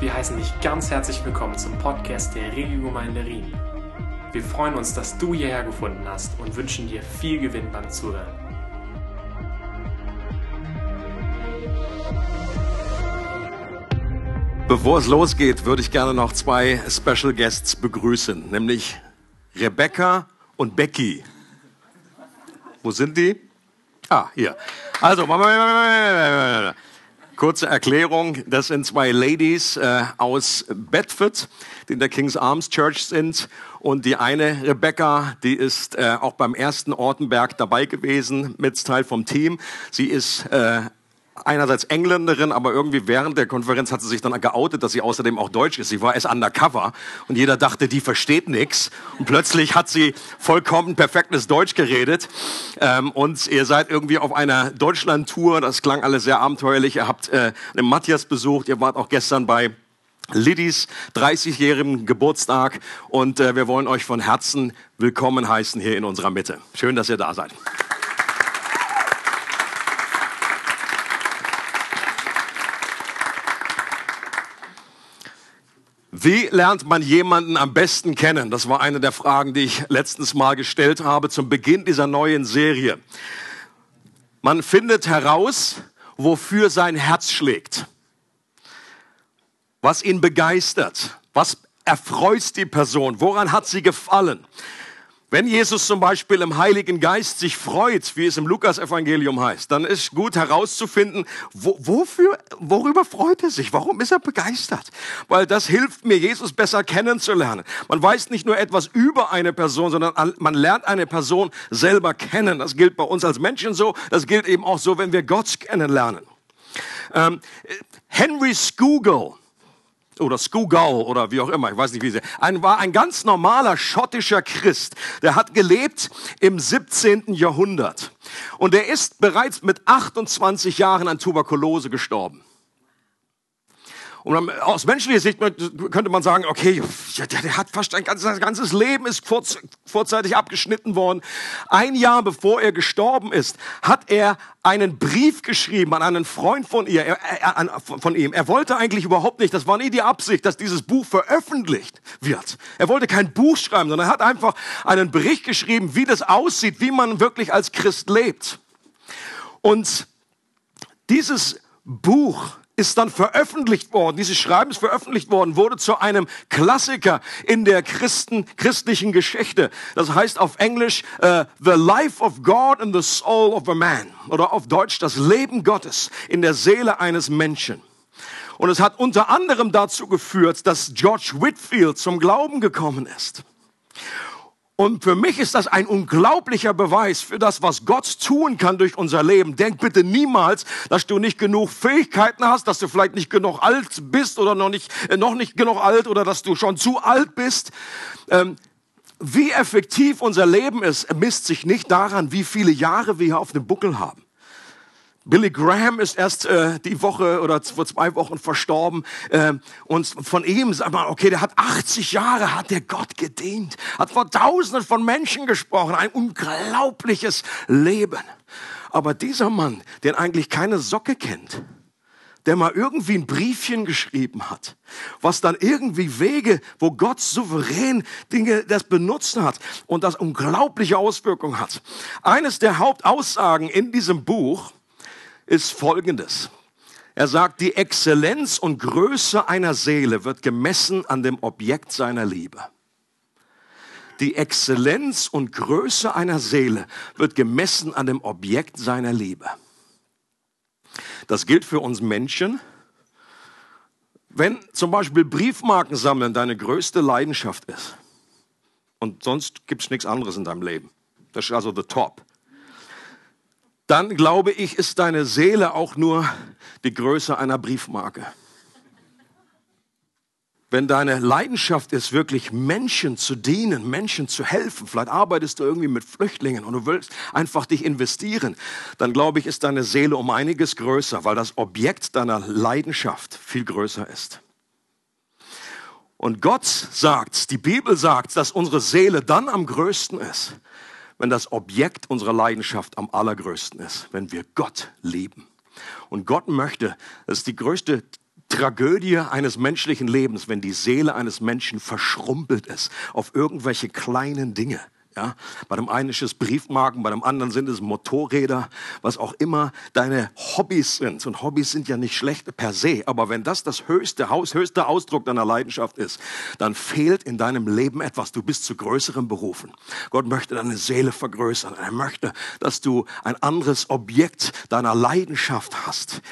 Wir heißen dich ganz herzlich willkommen zum Podcast der Regiogemeinde Rien. Wir freuen uns, dass du hierher gefunden hast und wünschen dir viel Gewinn beim Zuhören. Bevor es losgeht, würde ich gerne noch zwei Special Guests begrüßen, nämlich Rebecca und Becky. Wo sind die? Ah, hier. Also, Kurze Erklärung, das sind zwei Ladies äh, aus Bedford, die in der King's Arms Church sind. Und die eine, Rebecca, die ist äh, auch beim ersten Ortenberg dabei gewesen, mit Teil vom Team. Sie ist äh, einerseits Engländerin, aber irgendwie während der Konferenz hat sie sich dann geoutet, dass sie außerdem auch Deutsch ist. Sie war erst undercover und jeder dachte, die versteht nichts. Und plötzlich hat sie vollkommen perfektes Deutsch geredet. Ähm, und ihr seid irgendwie auf einer Deutschland-Tour. Das klang alles sehr abenteuerlich. Ihr habt äh, den Matthias besucht. Ihr wart auch gestern bei Lidis 30-jährigen Geburtstag und äh, wir wollen euch von Herzen willkommen heißen hier in unserer Mitte. Schön, dass ihr da seid. Wie lernt man jemanden am besten kennen? Das war eine der Fragen, die ich letztens mal gestellt habe zum Beginn dieser neuen Serie. Man findet heraus, wofür sein Herz schlägt, was ihn begeistert, was erfreut die Person, woran hat sie gefallen. Wenn Jesus zum Beispiel im Heiligen Geist sich freut, wie es im Lukas-Evangelium heißt, dann ist gut herauszufinden, wo, wofür, worüber freut er sich? Warum ist er begeistert? Weil das hilft mir, Jesus besser kennenzulernen. Man weiß nicht nur etwas über eine Person, sondern man lernt eine Person selber kennen. Das gilt bei uns als Menschen so. Das gilt eben auch so, wenn wir Gott kennenlernen. Ähm, Henry Scougal, oder Skugau oder wie auch immer, ich weiß nicht wie sie, ein, war ein ganz normaler schottischer Christ. Der hat gelebt im 17. Jahrhundert. Und er ist bereits mit 28 Jahren an Tuberkulose gestorben. Und aus menschlicher Sicht könnte man sagen, okay, der, hat fast ein ganzes, sein ganzes Leben ist vorzeitig abgeschnitten worden. Ein Jahr bevor er gestorben ist, hat er einen Brief geschrieben an einen Freund von, ihr, er, von ihm. Er wollte eigentlich überhaupt nicht, das war nie die Absicht, dass dieses Buch veröffentlicht wird. Er wollte kein Buch schreiben, sondern er hat einfach einen Bericht geschrieben, wie das aussieht, wie man wirklich als Christ lebt. Und dieses Buch ist dann veröffentlicht worden, dieses Schreiben ist veröffentlicht worden, wurde zu einem Klassiker in der Christen, christlichen Geschichte. Das heißt auf Englisch uh, The Life of God in the Soul of a Man oder auf Deutsch das Leben Gottes in der Seele eines Menschen. Und es hat unter anderem dazu geführt, dass George Whitfield zum Glauben gekommen ist. Und für mich ist das ein unglaublicher Beweis für das, was Gott tun kann durch unser Leben. Denk bitte niemals, dass du nicht genug Fähigkeiten hast, dass du vielleicht nicht genug alt bist oder noch nicht, äh, noch nicht genug alt oder dass du schon zu alt bist. Ähm, wie effektiv unser Leben ist, misst sich nicht daran, wie viele Jahre wir auf dem Buckel haben. Billy Graham ist erst äh, die Woche oder vor zwei Wochen verstorben. Äh, und von ihm sagt man, okay, der hat 80 Jahre, hat der Gott gedient, hat vor Tausenden von Menschen gesprochen, ein unglaubliches Leben. Aber dieser Mann, der eigentlich keine Socke kennt, der mal irgendwie ein Briefchen geschrieben hat, was dann irgendwie Wege, wo Gott souverän Dinge das benutzt hat und das unglaubliche Auswirkungen hat. Eines der Hauptaussagen in diesem Buch ist folgendes. Er sagt, die Exzellenz und Größe einer Seele wird gemessen an dem Objekt seiner Liebe. Die Exzellenz und Größe einer Seele wird gemessen an dem Objekt seiner Liebe. Das gilt für uns Menschen. Wenn zum Beispiel Briefmarken sammeln deine größte Leidenschaft ist und sonst gibt es nichts anderes in deinem Leben, das ist also the top, dann glaube ich, ist deine Seele auch nur die Größe einer Briefmarke. Wenn deine Leidenschaft ist, wirklich Menschen zu dienen, Menschen zu helfen, vielleicht arbeitest du irgendwie mit Flüchtlingen und du willst einfach dich investieren, dann glaube ich, ist deine Seele um einiges größer, weil das Objekt deiner Leidenschaft viel größer ist. Und Gott sagt, die Bibel sagt, dass unsere Seele dann am größten ist, wenn das Objekt unserer Leidenschaft am allergrößten ist, wenn wir Gott lieben. Und Gott möchte, das ist die größte Tragödie eines menschlichen Lebens, wenn die Seele eines Menschen verschrumpelt ist auf irgendwelche kleinen Dinge. Ja, bei dem einen ist es Briefmarken, bei dem anderen sind es Motorräder, was auch immer deine Hobbys sind. Und Hobbys sind ja nicht schlecht per se, aber wenn das das höchste, höchste Ausdruck deiner Leidenschaft ist, dann fehlt in deinem Leben etwas. Du bist zu größeren berufen. Gott möchte deine Seele vergrößern. Er möchte, dass du ein anderes Objekt deiner Leidenschaft hast.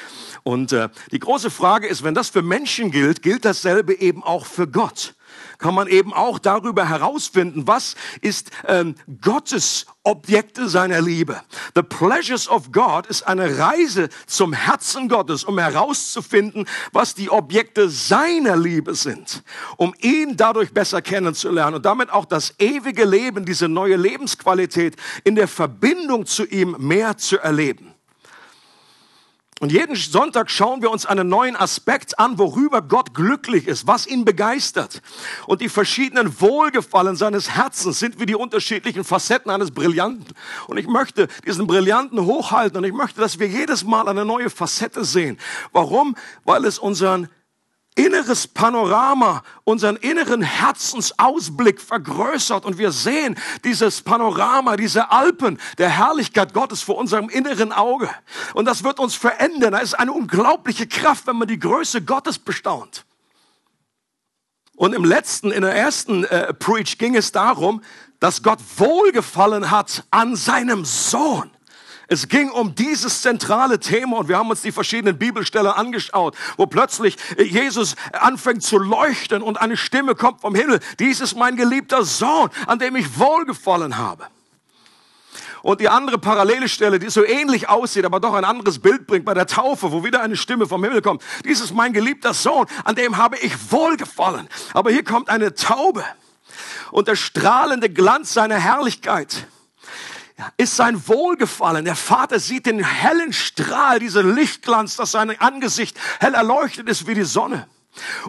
Und äh, die große Frage ist, wenn das für Menschen gilt, gilt dasselbe eben auch für Gott kann man eben auch darüber herausfinden, was ist ähm, Gottes Objekte seiner Liebe. The Pleasures of God ist eine Reise zum Herzen Gottes, um herauszufinden, was die Objekte seiner Liebe sind, um ihn dadurch besser kennenzulernen und damit auch das ewige Leben, diese neue Lebensqualität in der Verbindung zu ihm mehr zu erleben. Und jeden Sonntag schauen wir uns einen neuen Aspekt an, worüber Gott glücklich ist, was ihn begeistert. Und die verschiedenen Wohlgefallen seines Herzens sind wie die unterschiedlichen Facetten eines Brillanten. Und ich möchte diesen Brillanten hochhalten und ich möchte, dass wir jedes Mal eine neue Facette sehen. Warum? Weil es unseren inneres Panorama, unseren inneren Herzensausblick vergrößert und wir sehen dieses Panorama, diese Alpen der Herrlichkeit Gottes vor unserem inneren Auge. Und das wird uns verändern. Da ist eine unglaubliche Kraft, wenn man die Größe Gottes bestaunt. Und im letzten, in der ersten äh, Preach ging es darum, dass Gott wohlgefallen hat an seinem Sohn. Es ging um dieses zentrale Thema und wir haben uns die verschiedenen Bibelstellen angeschaut, wo plötzlich Jesus anfängt zu leuchten und eine Stimme kommt vom Himmel. Dies ist mein geliebter Sohn, an dem ich wohlgefallen habe. Und die andere parallele Stelle, die so ähnlich aussieht, aber doch ein anderes Bild bringt bei der Taufe, wo wieder eine Stimme vom Himmel kommt. Dies ist mein geliebter Sohn, an dem habe ich wohlgefallen. Aber hier kommt eine Taube und der strahlende Glanz seiner Herrlichkeit ist sein Wohlgefallen. Der Vater sieht den hellen Strahl, diesen Lichtglanz, dass sein Angesicht hell erleuchtet ist wie die Sonne.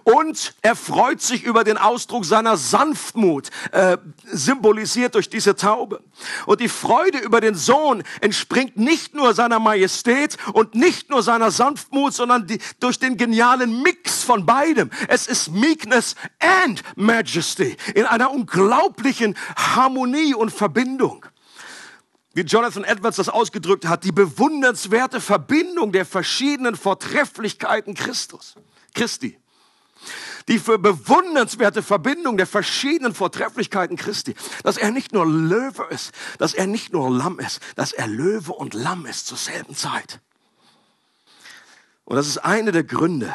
Und er freut sich über den Ausdruck seiner Sanftmut, äh, symbolisiert durch diese Taube. Und die Freude über den Sohn entspringt nicht nur seiner Majestät und nicht nur seiner Sanftmut, sondern die, durch den genialen Mix von beidem. Es ist Meekness and Majesty in einer unglaublichen Harmonie und Verbindung wie Jonathan Edwards das ausgedrückt hat, die bewundernswerte Verbindung der verschiedenen Vortrefflichkeiten Christus, Christi. Die für bewundernswerte Verbindung der verschiedenen Vortrefflichkeiten Christi. Dass er nicht nur Löwe ist, dass er nicht nur Lamm ist, dass er Löwe und Lamm ist zur selben Zeit. Und das ist eine der Gründe,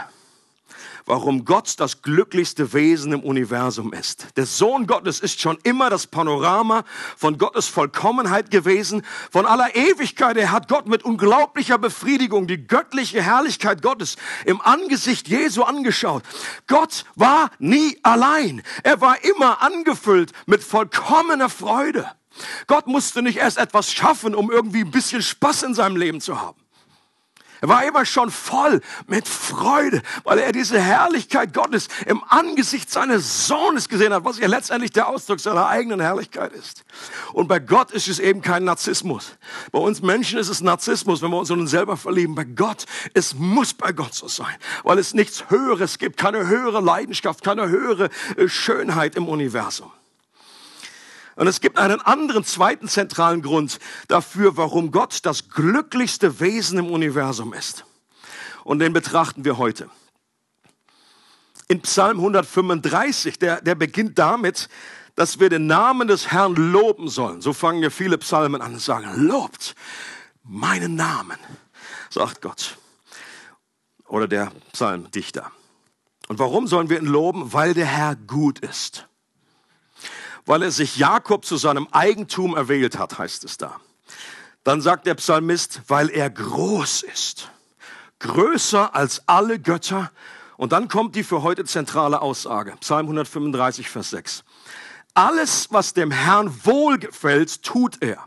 warum Gott das glücklichste Wesen im Universum ist. Der Sohn Gottes ist schon immer das Panorama von Gottes Vollkommenheit gewesen. Von aller Ewigkeit, er hat Gott mit unglaublicher Befriedigung die göttliche Herrlichkeit Gottes im Angesicht Jesu angeschaut. Gott war nie allein. Er war immer angefüllt mit vollkommener Freude. Gott musste nicht erst etwas schaffen, um irgendwie ein bisschen Spaß in seinem Leben zu haben. Er war immer schon voll mit Freude, weil er diese Herrlichkeit Gottes im Angesicht seines Sohnes gesehen hat, was ja letztendlich der Ausdruck seiner eigenen Herrlichkeit ist. Und bei Gott ist es eben kein Narzissmus. Bei uns Menschen ist es Narzissmus, wenn wir uns in uns selber verlieben. Bei Gott, es muss bei Gott so sein, weil es nichts Höheres gibt, keine höhere Leidenschaft, keine höhere äh, Schönheit im Universum. Und es gibt einen anderen zweiten zentralen Grund dafür, warum Gott das glücklichste Wesen im Universum ist. Und den betrachten wir heute. In Psalm 135, der, der beginnt damit, dass wir den Namen des Herrn loben sollen. So fangen ja viele Psalmen an und sagen, lobt meinen Namen, sagt Gott. Oder der Psalmdichter. Und warum sollen wir ihn loben? Weil der Herr gut ist weil er sich Jakob zu seinem Eigentum erwählt hat, heißt es da. Dann sagt der Psalmist, weil er groß ist, größer als alle Götter. Und dann kommt die für heute zentrale Aussage, Psalm 135, Vers 6. Alles, was dem Herrn wohlgefällt, tut er.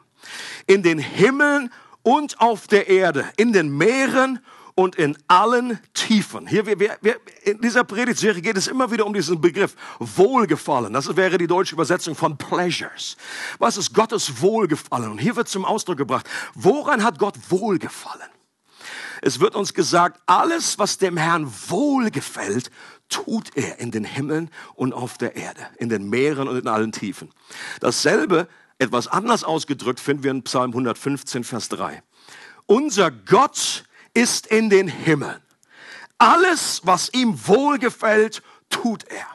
In den Himmeln und auf der Erde, in den Meeren und in allen Tiefen. Hier, wir, wir, in dieser Predigtserie geht es immer wieder um diesen Begriff Wohlgefallen. Das wäre die deutsche Übersetzung von Pleasures. Was ist Gottes Wohlgefallen? Und hier wird zum Ausdruck gebracht, woran hat Gott Wohlgefallen? Es wird uns gesagt, alles, was dem Herrn wohlgefällt, tut er in den Himmeln und auf der Erde, in den Meeren und in allen Tiefen. Dasselbe, etwas anders ausgedrückt, finden wir in Psalm 115, Vers 3. Unser Gott ist in den Himmeln. Alles, was ihm wohlgefällt, tut er.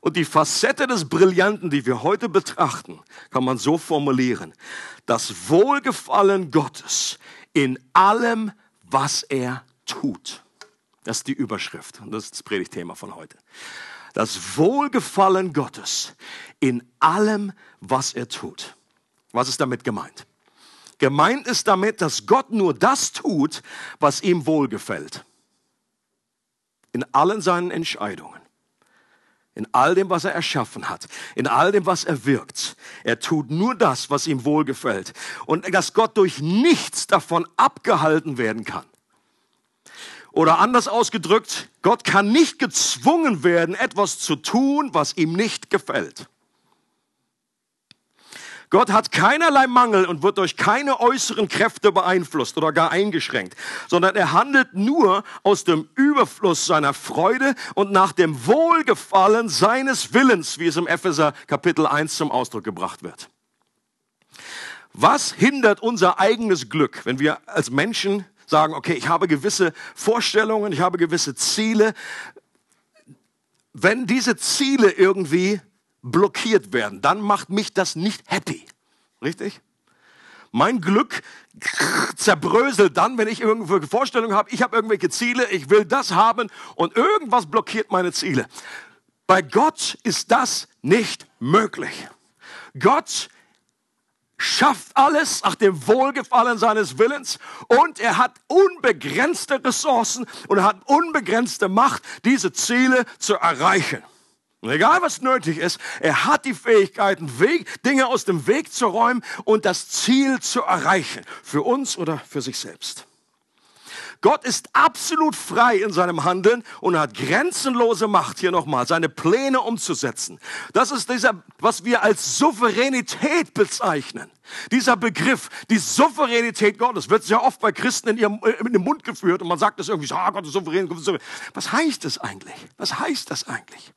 Und die Facette des Brillanten, die wir heute betrachten, kann man so formulieren. Das Wohlgefallen Gottes in allem, was er tut. Das ist die Überschrift und das ist das Predigtthema von heute. Das Wohlgefallen Gottes in allem, was er tut. Was ist damit gemeint? Gemeint ist damit, dass Gott nur das tut, was ihm wohlgefällt. In allen seinen Entscheidungen. In all dem, was er erschaffen hat, in all dem, was er wirkt. Er tut nur das, was ihm wohlgefällt. Und dass Gott durch nichts davon abgehalten werden kann. Oder anders ausgedrückt, Gott kann nicht gezwungen werden, etwas zu tun, was ihm nicht gefällt. Gott hat keinerlei Mangel und wird durch keine äußeren Kräfte beeinflusst oder gar eingeschränkt, sondern er handelt nur aus dem Überfluss seiner Freude und nach dem Wohlgefallen seines Willens, wie es im Epheser Kapitel 1 zum Ausdruck gebracht wird. Was hindert unser eigenes Glück, wenn wir als Menschen sagen, okay, ich habe gewisse Vorstellungen, ich habe gewisse Ziele. Wenn diese Ziele irgendwie blockiert werden, dann macht mich das nicht happy. Richtig? Mein Glück zerbröselt dann, wenn ich irgendwelche Vorstellungen habe, ich habe irgendwelche Ziele, ich will das haben und irgendwas blockiert meine Ziele. Bei Gott ist das nicht möglich. Gott schafft alles nach dem Wohlgefallen seines Willens und er hat unbegrenzte Ressourcen und er hat unbegrenzte Macht, diese Ziele zu erreichen. Und egal was nötig ist, er hat die Fähigkeiten, Weg, Dinge aus dem Weg zu räumen und das Ziel zu erreichen. Für uns oder für sich selbst. Gott ist absolut frei in seinem Handeln und hat grenzenlose Macht, hier nochmal, seine Pläne umzusetzen. Das ist dieser, was wir als Souveränität bezeichnen. Dieser Begriff, die Souveränität Gottes, wird sehr oft bei Christen in ihrem äh, in den Mund geführt und man sagt das irgendwie so, ah, Gott ist souverän, Gott ist souverän. Was heißt das eigentlich? Was heißt das eigentlich?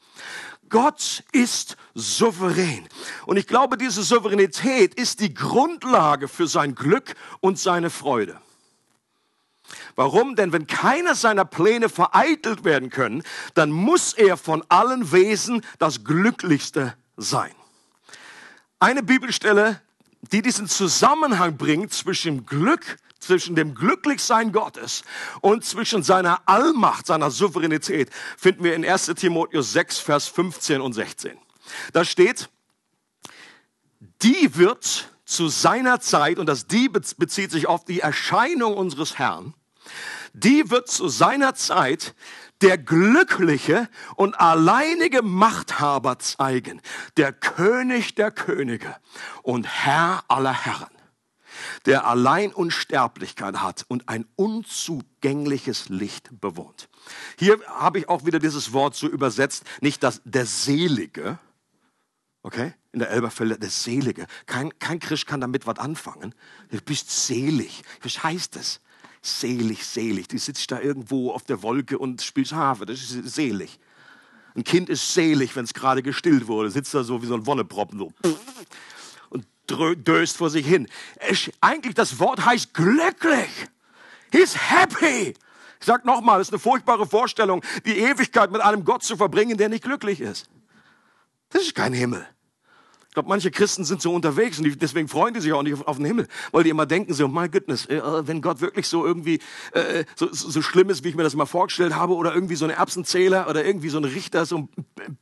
Gott ist souverän. Und ich glaube, diese Souveränität ist die Grundlage für sein Glück und seine Freude. Warum? Denn wenn keiner seiner Pläne vereitelt werden können, dann muss er von allen Wesen das Glücklichste sein. Eine Bibelstelle, die diesen Zusammenhang bringt zwischen Glück, zwischen dem Glücklichsein Gottes und zwischen seiner Allmacht, seiner Souveränität, finden wir in 1 Timotheus 6, Vers 15 und 16. Da steht, die wird zu seiner Zeit, und das die bezieht sich auf die Erscheinung unseres Herrn, die wird zu seiner Zeit der glückliche und alleinige Machthaber zeigen, der König der Könige und Herr aller Herren, der allein Unsterblichkeit hat und ein unzugängliches Licht bewohnt. Hier habe ich auch wieder dieses Wort so übersetzt, nicht das der Selige, okay, in der Elberfelder, der Selige. Kein, kein Christ kann damit was anfangen. Du bist selig. Was heißt das? Selig, selig. Du sitzt da irgendwo auf der Wolke und spielst Harfe. Das ist selig. Ein Kind ist selig, wenn es gerade gestillt wurde. Sitzt da so wie so ein Wonneproppen so. Döst vor sich hin. Es, eigentlich das Wort heißt glücklich. He's happy. Ich sag nochmal, es ist eine furchtbare Vorstellung, die Ewigkeit mit einem Gott zu verbringen, der nicht glücklich ist. Das ist kein Himmel. Ich glaube, manche Christen sind so unterwegs und deswegen freuen die sich auch nicht auf, den Himmel, weil die immer denken so, my goodness, äh, wenn Gott wirklich so irgendwie äh, so, so schlimm ist, wie ich mir das mal vorgestellt habe, oder irgendwie so ein Erbsenzähler oder irgendwie so ein Richter, so ein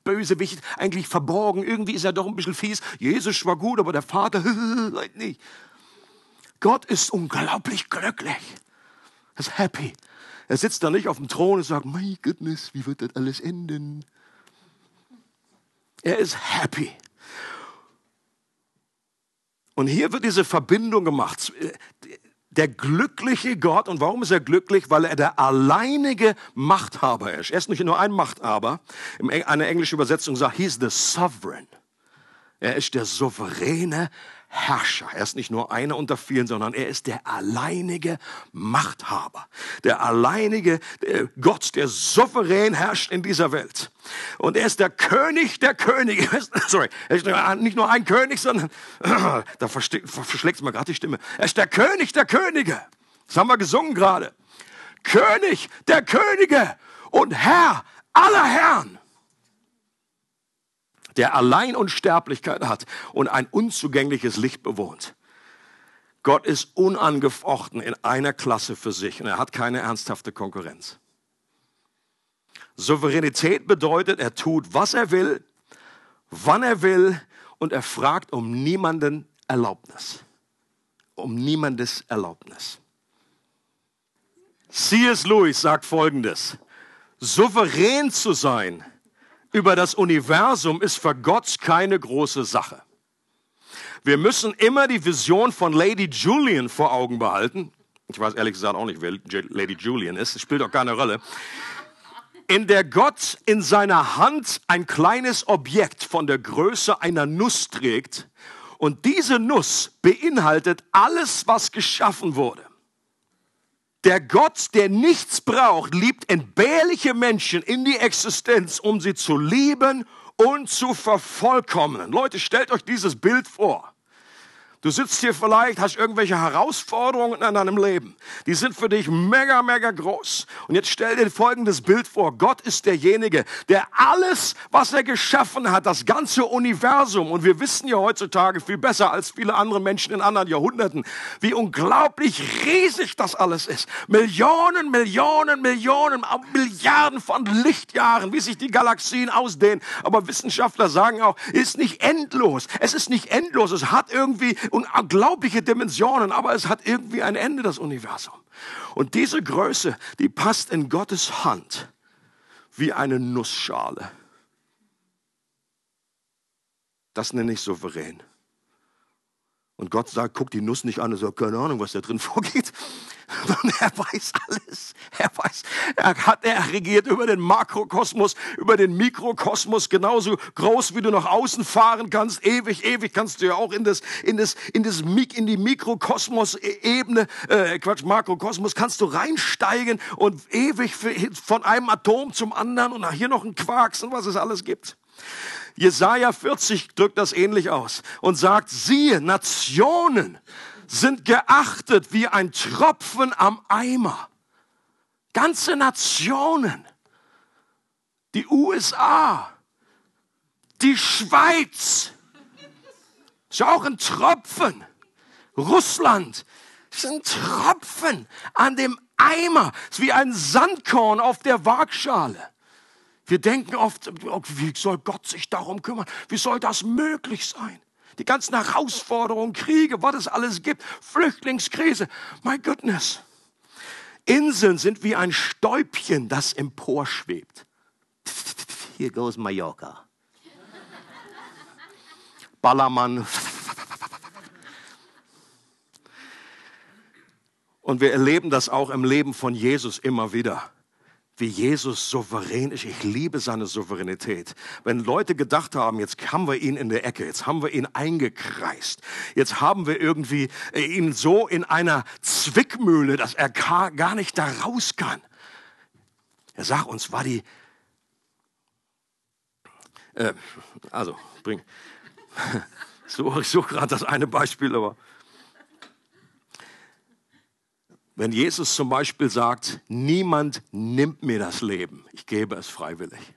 Bösewicht, eigentlich verborgen, irgendwie ist er doch ein bisschen fies. Jesus war gut, aber der Vater nicht. Gott ist unglaublich glücklich. Er ist happy. Er sitzt da nicht auf dem Thron und sagt, my goodness, wie wird das alles enden? Er ist happy. Und hier wird diese Verbindung gemacht. Der glückliche Gott, und warum ist er glücklich? Weil er der alleinige Machthaber ist. Er ist nicht nur ein Machthaber. Eine englische Übersetzung sagt, he's the sovereign. Er ist der souveräne Herrscher. Er ist nicht nur einer unter vielen, sondern er ist der alleinige Machthaber. Der alleinige Gott, der souverän herrscht in dieser Welt. Und er ist der König der Könige. Sorry, er ist nicht nur ein König, sondern da verschlägt es mir gerade die Stimme. Er ist der König der Könige. Das haben wir gesungen gerade. König der Könige und Herr aller Herren der allein Unsterblichkeit hat und ein unzugängliches Licht bewohnt. Gott ist unangefochten in einer Klasse für sich und er hat keine ernsthafte Konkurrenz. Souveränität bedeutet, er tut, was er will, wann er will und er fragt um niemanden Erlaubnis. Um niemandes Erlaubnis. C.S. Lewis sagt Folgendes. Souverän zu sein über das Universum ist für Gott keine große Sache. Wir müssen immer die Vision von Lady Julian vor Augen behalten. Ich weiß ehrlich gesagt auch nicht, wer Lady Julian ist. Das spielt auch keine Rolle. In der Gott in seiner Hand ein kleines Objekt von der Größe einer Nuss trägt. Und diese Nuss beinhaltet alles, was geschaffen wurde. Der Gott, der nichts braucht, liebt entbehrliche Menschen in die Existenz, um sie zu lieben und zu vervollkommnen. Leute, stellt euch dieses Bild vor. Du sitzt hier vielleicht, hast irgendwelche Herausforderungen in deinem Leben. Die sind für dich mega, mega groß. Und jetzt stell dir folgendes Bild vor. Gott ist derjenige, der alles, was er geschaffen hat, das ganze Universum, und wir wissen ja heutzutage viel besser als viele andere Menschen in anderen Jahrhunderten, wie unglaublich riesig das alles ist. Millionen, Millionen, Millionen, Milliarden von Lichtjahren, wie sich die Galaxien ausdehnen. Aber Wissenschaftler sagen auch, ist nicht endlos. Es ist nicht endlos. Es hat irgendwie unglaubliche Dimensionen, aber es hat irgendwie ein Ende, das Universum. Und diese Größe, die passt in Gottes Hand wie eine Nussschale. Das nenne ich souverän. Und Gott sagt, guck die Nuss nicht an und sagt, keine Ahnung, was da drin vorgeht. Und er weiß alles. Er weiß, er hat, er regiert über den Makrokosmos, über den Mikrokosmos, genauso groß, wie du nach außen fahren kannst. Ewig, ewig kannst du ja auch in das, in das, in das, in die Mikrokosmos-Ebene, äh, Quatsch, Makrokosmos, kannst du reinsteigen und ewig von einem Atom zum anderen und hier noch ein Quarks und was es alles gibt. Jesaja 40 drückt das ähnlich aus und sagt, siehe, Nationen sind geachtet wie ein Tropfen am Eimer. Ganze Nationen. Die USA, die Schweiz, ist auch ein Tropfen. Russland ist ein Tropfen an dem Eimer, ist wie ein Sandkorn auf der Waagschale. Wir denken oft, wie soll Gott sich darum kümmern? Wie soll das möglich sein? Die ganzen Herausforderungen, Kriege, was es alles gibt, Flüchtlingskrise. My goodness. Inseln sind wie ein Stäubchen, das emporschwebt. Here goes Mallorca. Ballermann. Und wir erleben das auch im Leben von Jesus immer wieder wie Jesus souverän ist. Ich liebe seine Souveränität. Wenn Leute gedacht haben, jetzt haben wir ihn in der Ecke, jetzt haben wir ihn eingekreist, jetzt haben wir irgendwie äh, ihn so in einer Zwickmühle, dass er gar nicht da raus kann. Er sagt uns, war die, äh, also bring, ich suche gerade das eine Beispiel, aber wenn Jesus zum Beispiel sagt, niemand nimmt mir das Leben, ich gebe es freiwillig.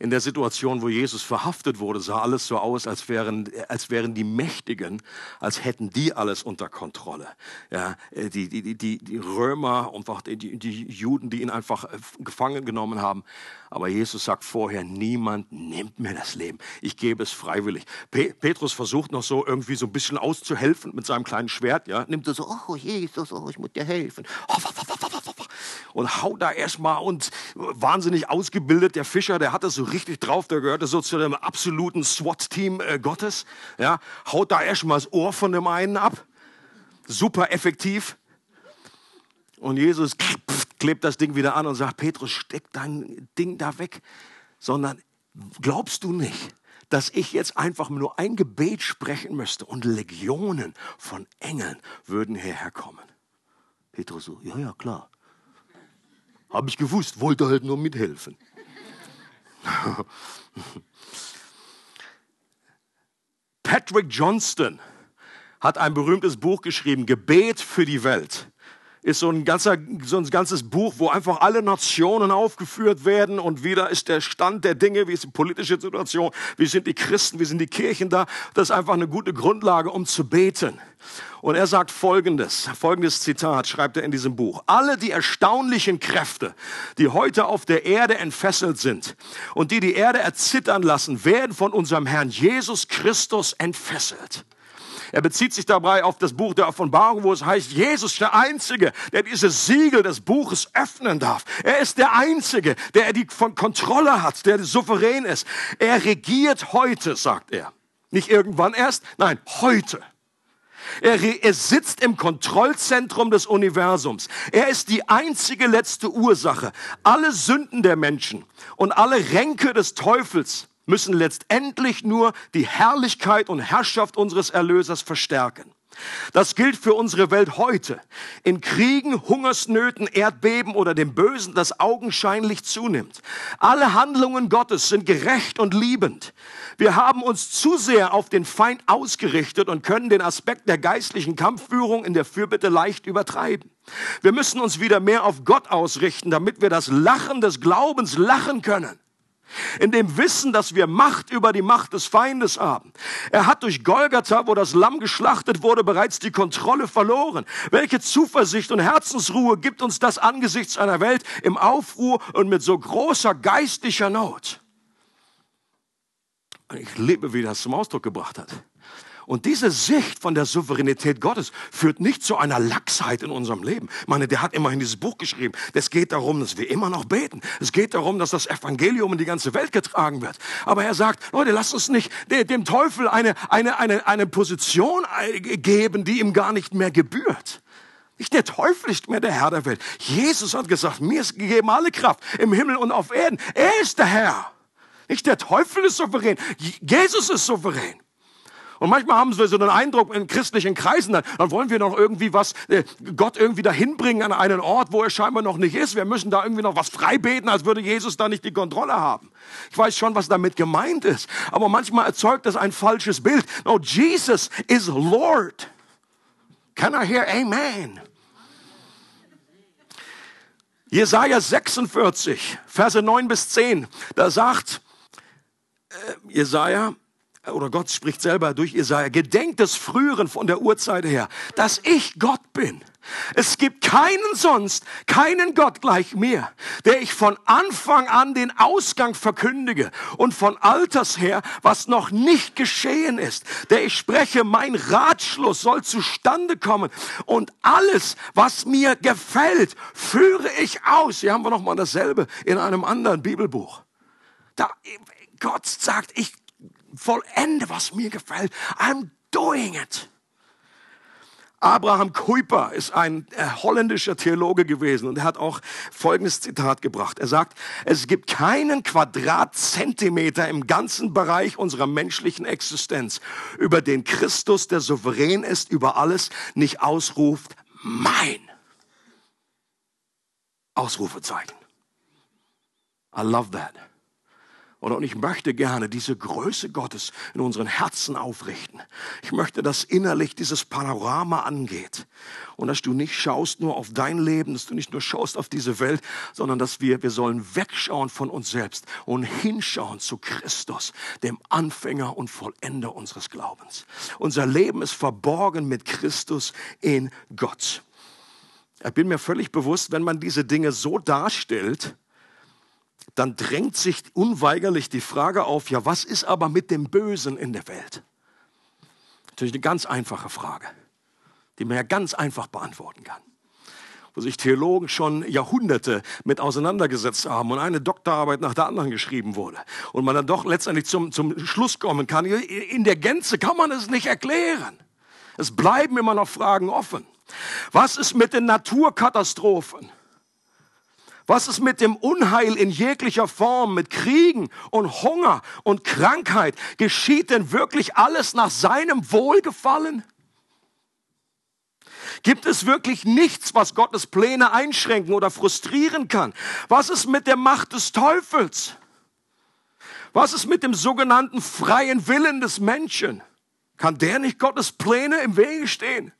In der Situation, wo Jesus verhaftet wurde, sah alles so aus, als wären, als wären die Mächtigen, als hätten die alles unter Kontrolle. Ja, die, die, die, die Römer und die, die Juden, die ihn einfach äh, gefangen genommen haben. Aber Jesus sagt vorher, niemand nimmt mir das Leben. Ich gebe es freiwillig. Petrus versucht noch so irgendwie so ein bisschen auszuhelfen mit seinem kleinen Schwert. Ja, nimmt er so, oh Jesus, oh, ich muss dir helfen. Und haut da erstmal und wahnsinnig ausgebildet. Der Fischer, der hat das so richtig drauf. Der gehörte so zu dem absoluten SWAT-Team äh, Gottes. Ja, haut da erstmal das Ohr von dem einen ab. Super effektiv. Und Jesus klebt das Ding wieder an und sagt, Petrus, steck dein Ding da weg. Sondern glaubst du nicht, dass ich jetzt einfach nur ein Gebet sprechen müsste und Legionen von Engeln würden hierher kommen. Petrus so, ja, ja, klar. Habe ich gewusst, wollte halt nur mithelfen. Patrick Johnston hat ein berühmtes Buch geschrieben, Gebet für die Welt ist so ein, ganzer, so ein ganzes Buch, wo einfach alle Nationen aufgeführt werden und wieder ist der Stand der Dinge, wie ist die politische Situation, wie sind die Christen, wie sind die Kirchen da. Das ist einfach eine gute Grundlage, um zu beten. Und er sagt Folgendes, folgendes Zitat schreibt er in diesem Buch. Alle die erstaunlichen Kräfte, die heute auf der Erde entfesselt sind und die die Erde erzittern lassen, werden von unserem Herrn Jesus Christus entfesselt. Er bezieht sich dabei auf das Buch der Offenbarung, wo es heißt, Jesus der Einzige, der dieses Siegel des Buches öffnen darf. Er ist der Einzige, der die Kontrolle hat, der souverän ist. Er regiert heute, sagt er. Nicht irgendwann erst, nein, heute. Er, er, sitzt im Kontrollzentrum des Universums. Er ist die einzige letzte Ursache. Alle Sünden der Menschen und alle Ränke des Teufels müssen letztendlich nur die Herrlichkeit und Herrschaft unseres Erlösers verstärken. Das gilt für unsere Welt heute. In Kriegen, Hungersnöten, Erdbeben oder dem Bösen, das augenscheinlich zunimmt. Alle Handlungen Gottes sind gerecht und liebend. Wir haben uns zu sehr auf den Feind ausgerichtet und können den Aspekt der geistlichen Kampfführung in der Fürbitte leicht übertreiben. Wir müssen uns wieder mehr auf Gott ausrichten, damit wir das Lachen des Glaubens lachen können in dem Wissen, dass wir Macht über die Macht des Feindes haben. Er hat durch Golgatha, wo das Lamm geschlachtet wurde, bereits die Kontrolle verloren. Welche Zuversicht und Herzensruhe gibt uns das angesichts einer Welt im Aufruhr und mit so großer geistlicher Not? Ich liebe, wie das zum Ausdruck gebracht hat. Und diese Sicht von der Souveränität Gottes führt nicht zu einer Lachsheit in unserem Leben. Ich meine, der hat immerhin dieses Buch geschrieben. Es geht darum, dass wir immer noch beten. Es geht darum, dass das Evangelium in die ganze Welt getragen wird. Aber er sagt, Leute, lasst uns nicht dem Teufel eine, eine, eine, eine Position geben, die ihm gar nicht mehr gebührt. Nicht der Teufel ist mehr der Herr der Welt. Jesus hat gesagt, mir ist gegeben alle Kraft im Himmel und auf Erden. Er ist der Herr. Nicht der Teufel ist souverän. Jesus ist souverän. Und manchmal haben wir so den Eindruck in christlichen Kreisen, dann, dann wollen wir noch irgendwie was, äh, Gott irgendwie dahin bringen an einen Ort, wo er scheinbar noch nicht ist. Wir müssen da irgendwie noch was freibeten, als würde Jesus da nicht die Kontrolle haben. Ich weiß schon, was damit gemeint ist. Aber manchmal erzeugt das ein falsches Bild. No, Jesus is Lord. Can I hear Amen? Jesaja 46, Verse 9 bis 10, da sagt äh, Jesaja, oder Gott spricht selber durch Jesaja, gedenkt des Früheren von der Urzeit her, dass ich Gott bin. Es gibt keinen sonst, keinen Gott gleich mir, der ich von Anfang an den Ausgang verkündige und von Alters her, was noch nicht geschehen ist, der ich spreche, mein Ratschluss soll zustande kommen und alles, was mir gefällt, führe ich aus. Hier haben wir noch mal dasselbe in einem anderen Bibelbuch. Da, Gott sagt, ich vollende, was mir gefällt. I'm doing it. Abraham Kuyper ist ein äh, holländischer Theologe gewesen und er hat auch folgendes Zitat gebracht. Er sagt, es gibt keinen Quadratzentimeter im ganzen Bereich unserer menschlichen Existenz, über den Christus, der souverän ist über alles, nicht ausruft, mein. Ausrufezeichen. I love that. Und ich möchte gerne diese Größe Gottes in unseren Herzen aufrichten. Ich möchte, dass innerlich dieses Panorama angeht. Und dass du nicht schaust nur auf dein Leben, dass du nicht nur schaust auf diese Welt, sondern dass wir, wir sollen wegschauen von uns selbst und hinschauen zu Christus, dem Anfänger und Vollender unseres Glaubens. Unser Leben ist verborgen mit Christus in Gott. Ich bin mir völlig bewusst, wenn man diese Dinge so darstellt, dann drängt sich unweigerlich die Frage auf, ja, was ist aber mit dem Bösen in der Welt? Natürlich eine ganz einfache Frage, die man ja ganz einfach beantworten kann. Wo sich Theologen schon Jahrhunderte mit auseinandergesetzt haben und eine Doktorarbeit nach der anderen geschrieben wurde. Und man dann doch letztendlich zum, zum Schluss kommen kann, in der Gänze kann man es nicht erklären. Es bleiben immer noch Fragen offen. Was ist mit den Naturkatastrophen? Was ist mit dem Unheil in jeglicher Form, mit Kriegen und Hunger und Krankheit? Geschieht denn wirklich alles nach seinem Wohlgefallen? Gibt es wirklich nichts, was Gottes Pläne einschränken oder frustrieren kann? Was ist mit der Macht des Teufels? Was ist mit dem sogenannten freien Willen des Menschen? Kann der nicht Gottes Pläne im Wege stehen?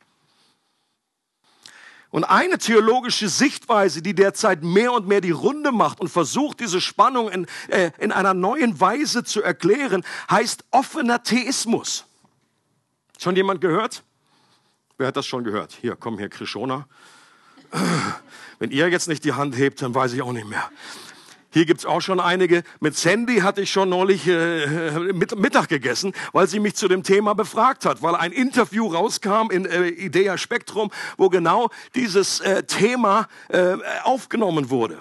Und eine theologische Sichtweise, die derzeit mehr und mehr die Runde macht und versucht, diese Spannung in, äh, in einer neuen Weise zu erklären, heißt offener Theismus. Schon jemand gehört? Wer hat das schon gehört? Hier, komm hier, Krishona. Wenn ihr jetzt nicht die Hand hebt, dann weiß ich auch nicht mehr. Hier gibt's auch schon einige. Mit Sandy hatte ich schon neulich äh, mit, Mittag gegessen, weil sie mich zu dem Thema befragt hat, weil ein Interview rauskam in äh, Idea Spektrum, wo genau dieses äh, Thema äh, aufgenommen wurde.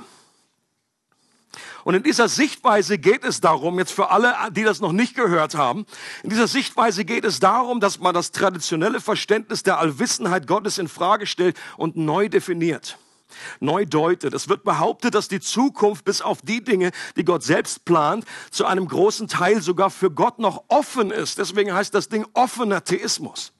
Und in dieser Sichtweise geht es darum, jetzt für alle, die das noch nicht gehört haben, in dieser Sichtweise geht es darum, dass man das traditionelle Verständnis der Allwissenheit Gottes in Frage stellt und neu definiert neu deutet. Es wird behauptet, dass die Zukunft bis auf die Dinge, die Gott selbst plant, zu einem großen Teil sogar für Gott noch offen ist. Deswegen heißt das Ding offener Theismus.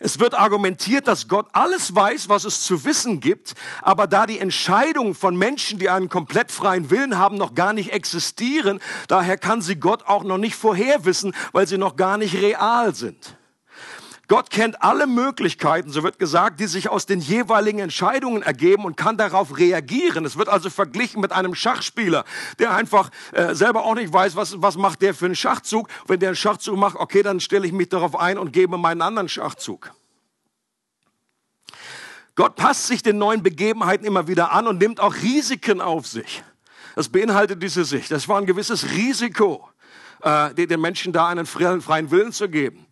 Es wird argumentiert, dass Gott alles weiß, was es zu wissen gibt, aber da die Entscheidungen von Menschen, die einen komplett freien Willen haben, noch gar nicht existieren, daher kann sie Gott auch noch nicht vorherwissen, weil sie noch gar nicht real sind. Gott kennt alle Möglichkeiten, so wird gesagt, die sich aus den jeweiligen Entscheidungen ergeben und kann darauf reagieren. Es wird also verglichen mit einem Schachspieler, der einfach äh, selber auch nicht weiß, was, was macht der für einen Schachzug. Wenn der einen Schachzug macht, okay, dann stelle ich mich darauf ein und gebe meinen anderen Schachzug. Gott passt sich den neuen Begebenheiten immer wieder an und nimmt auch Risiken auf sich. Das beinhaltet diese Sicht. Das war ein gewisses Risiko, äh, den Menschen da einen freien Willen zu geben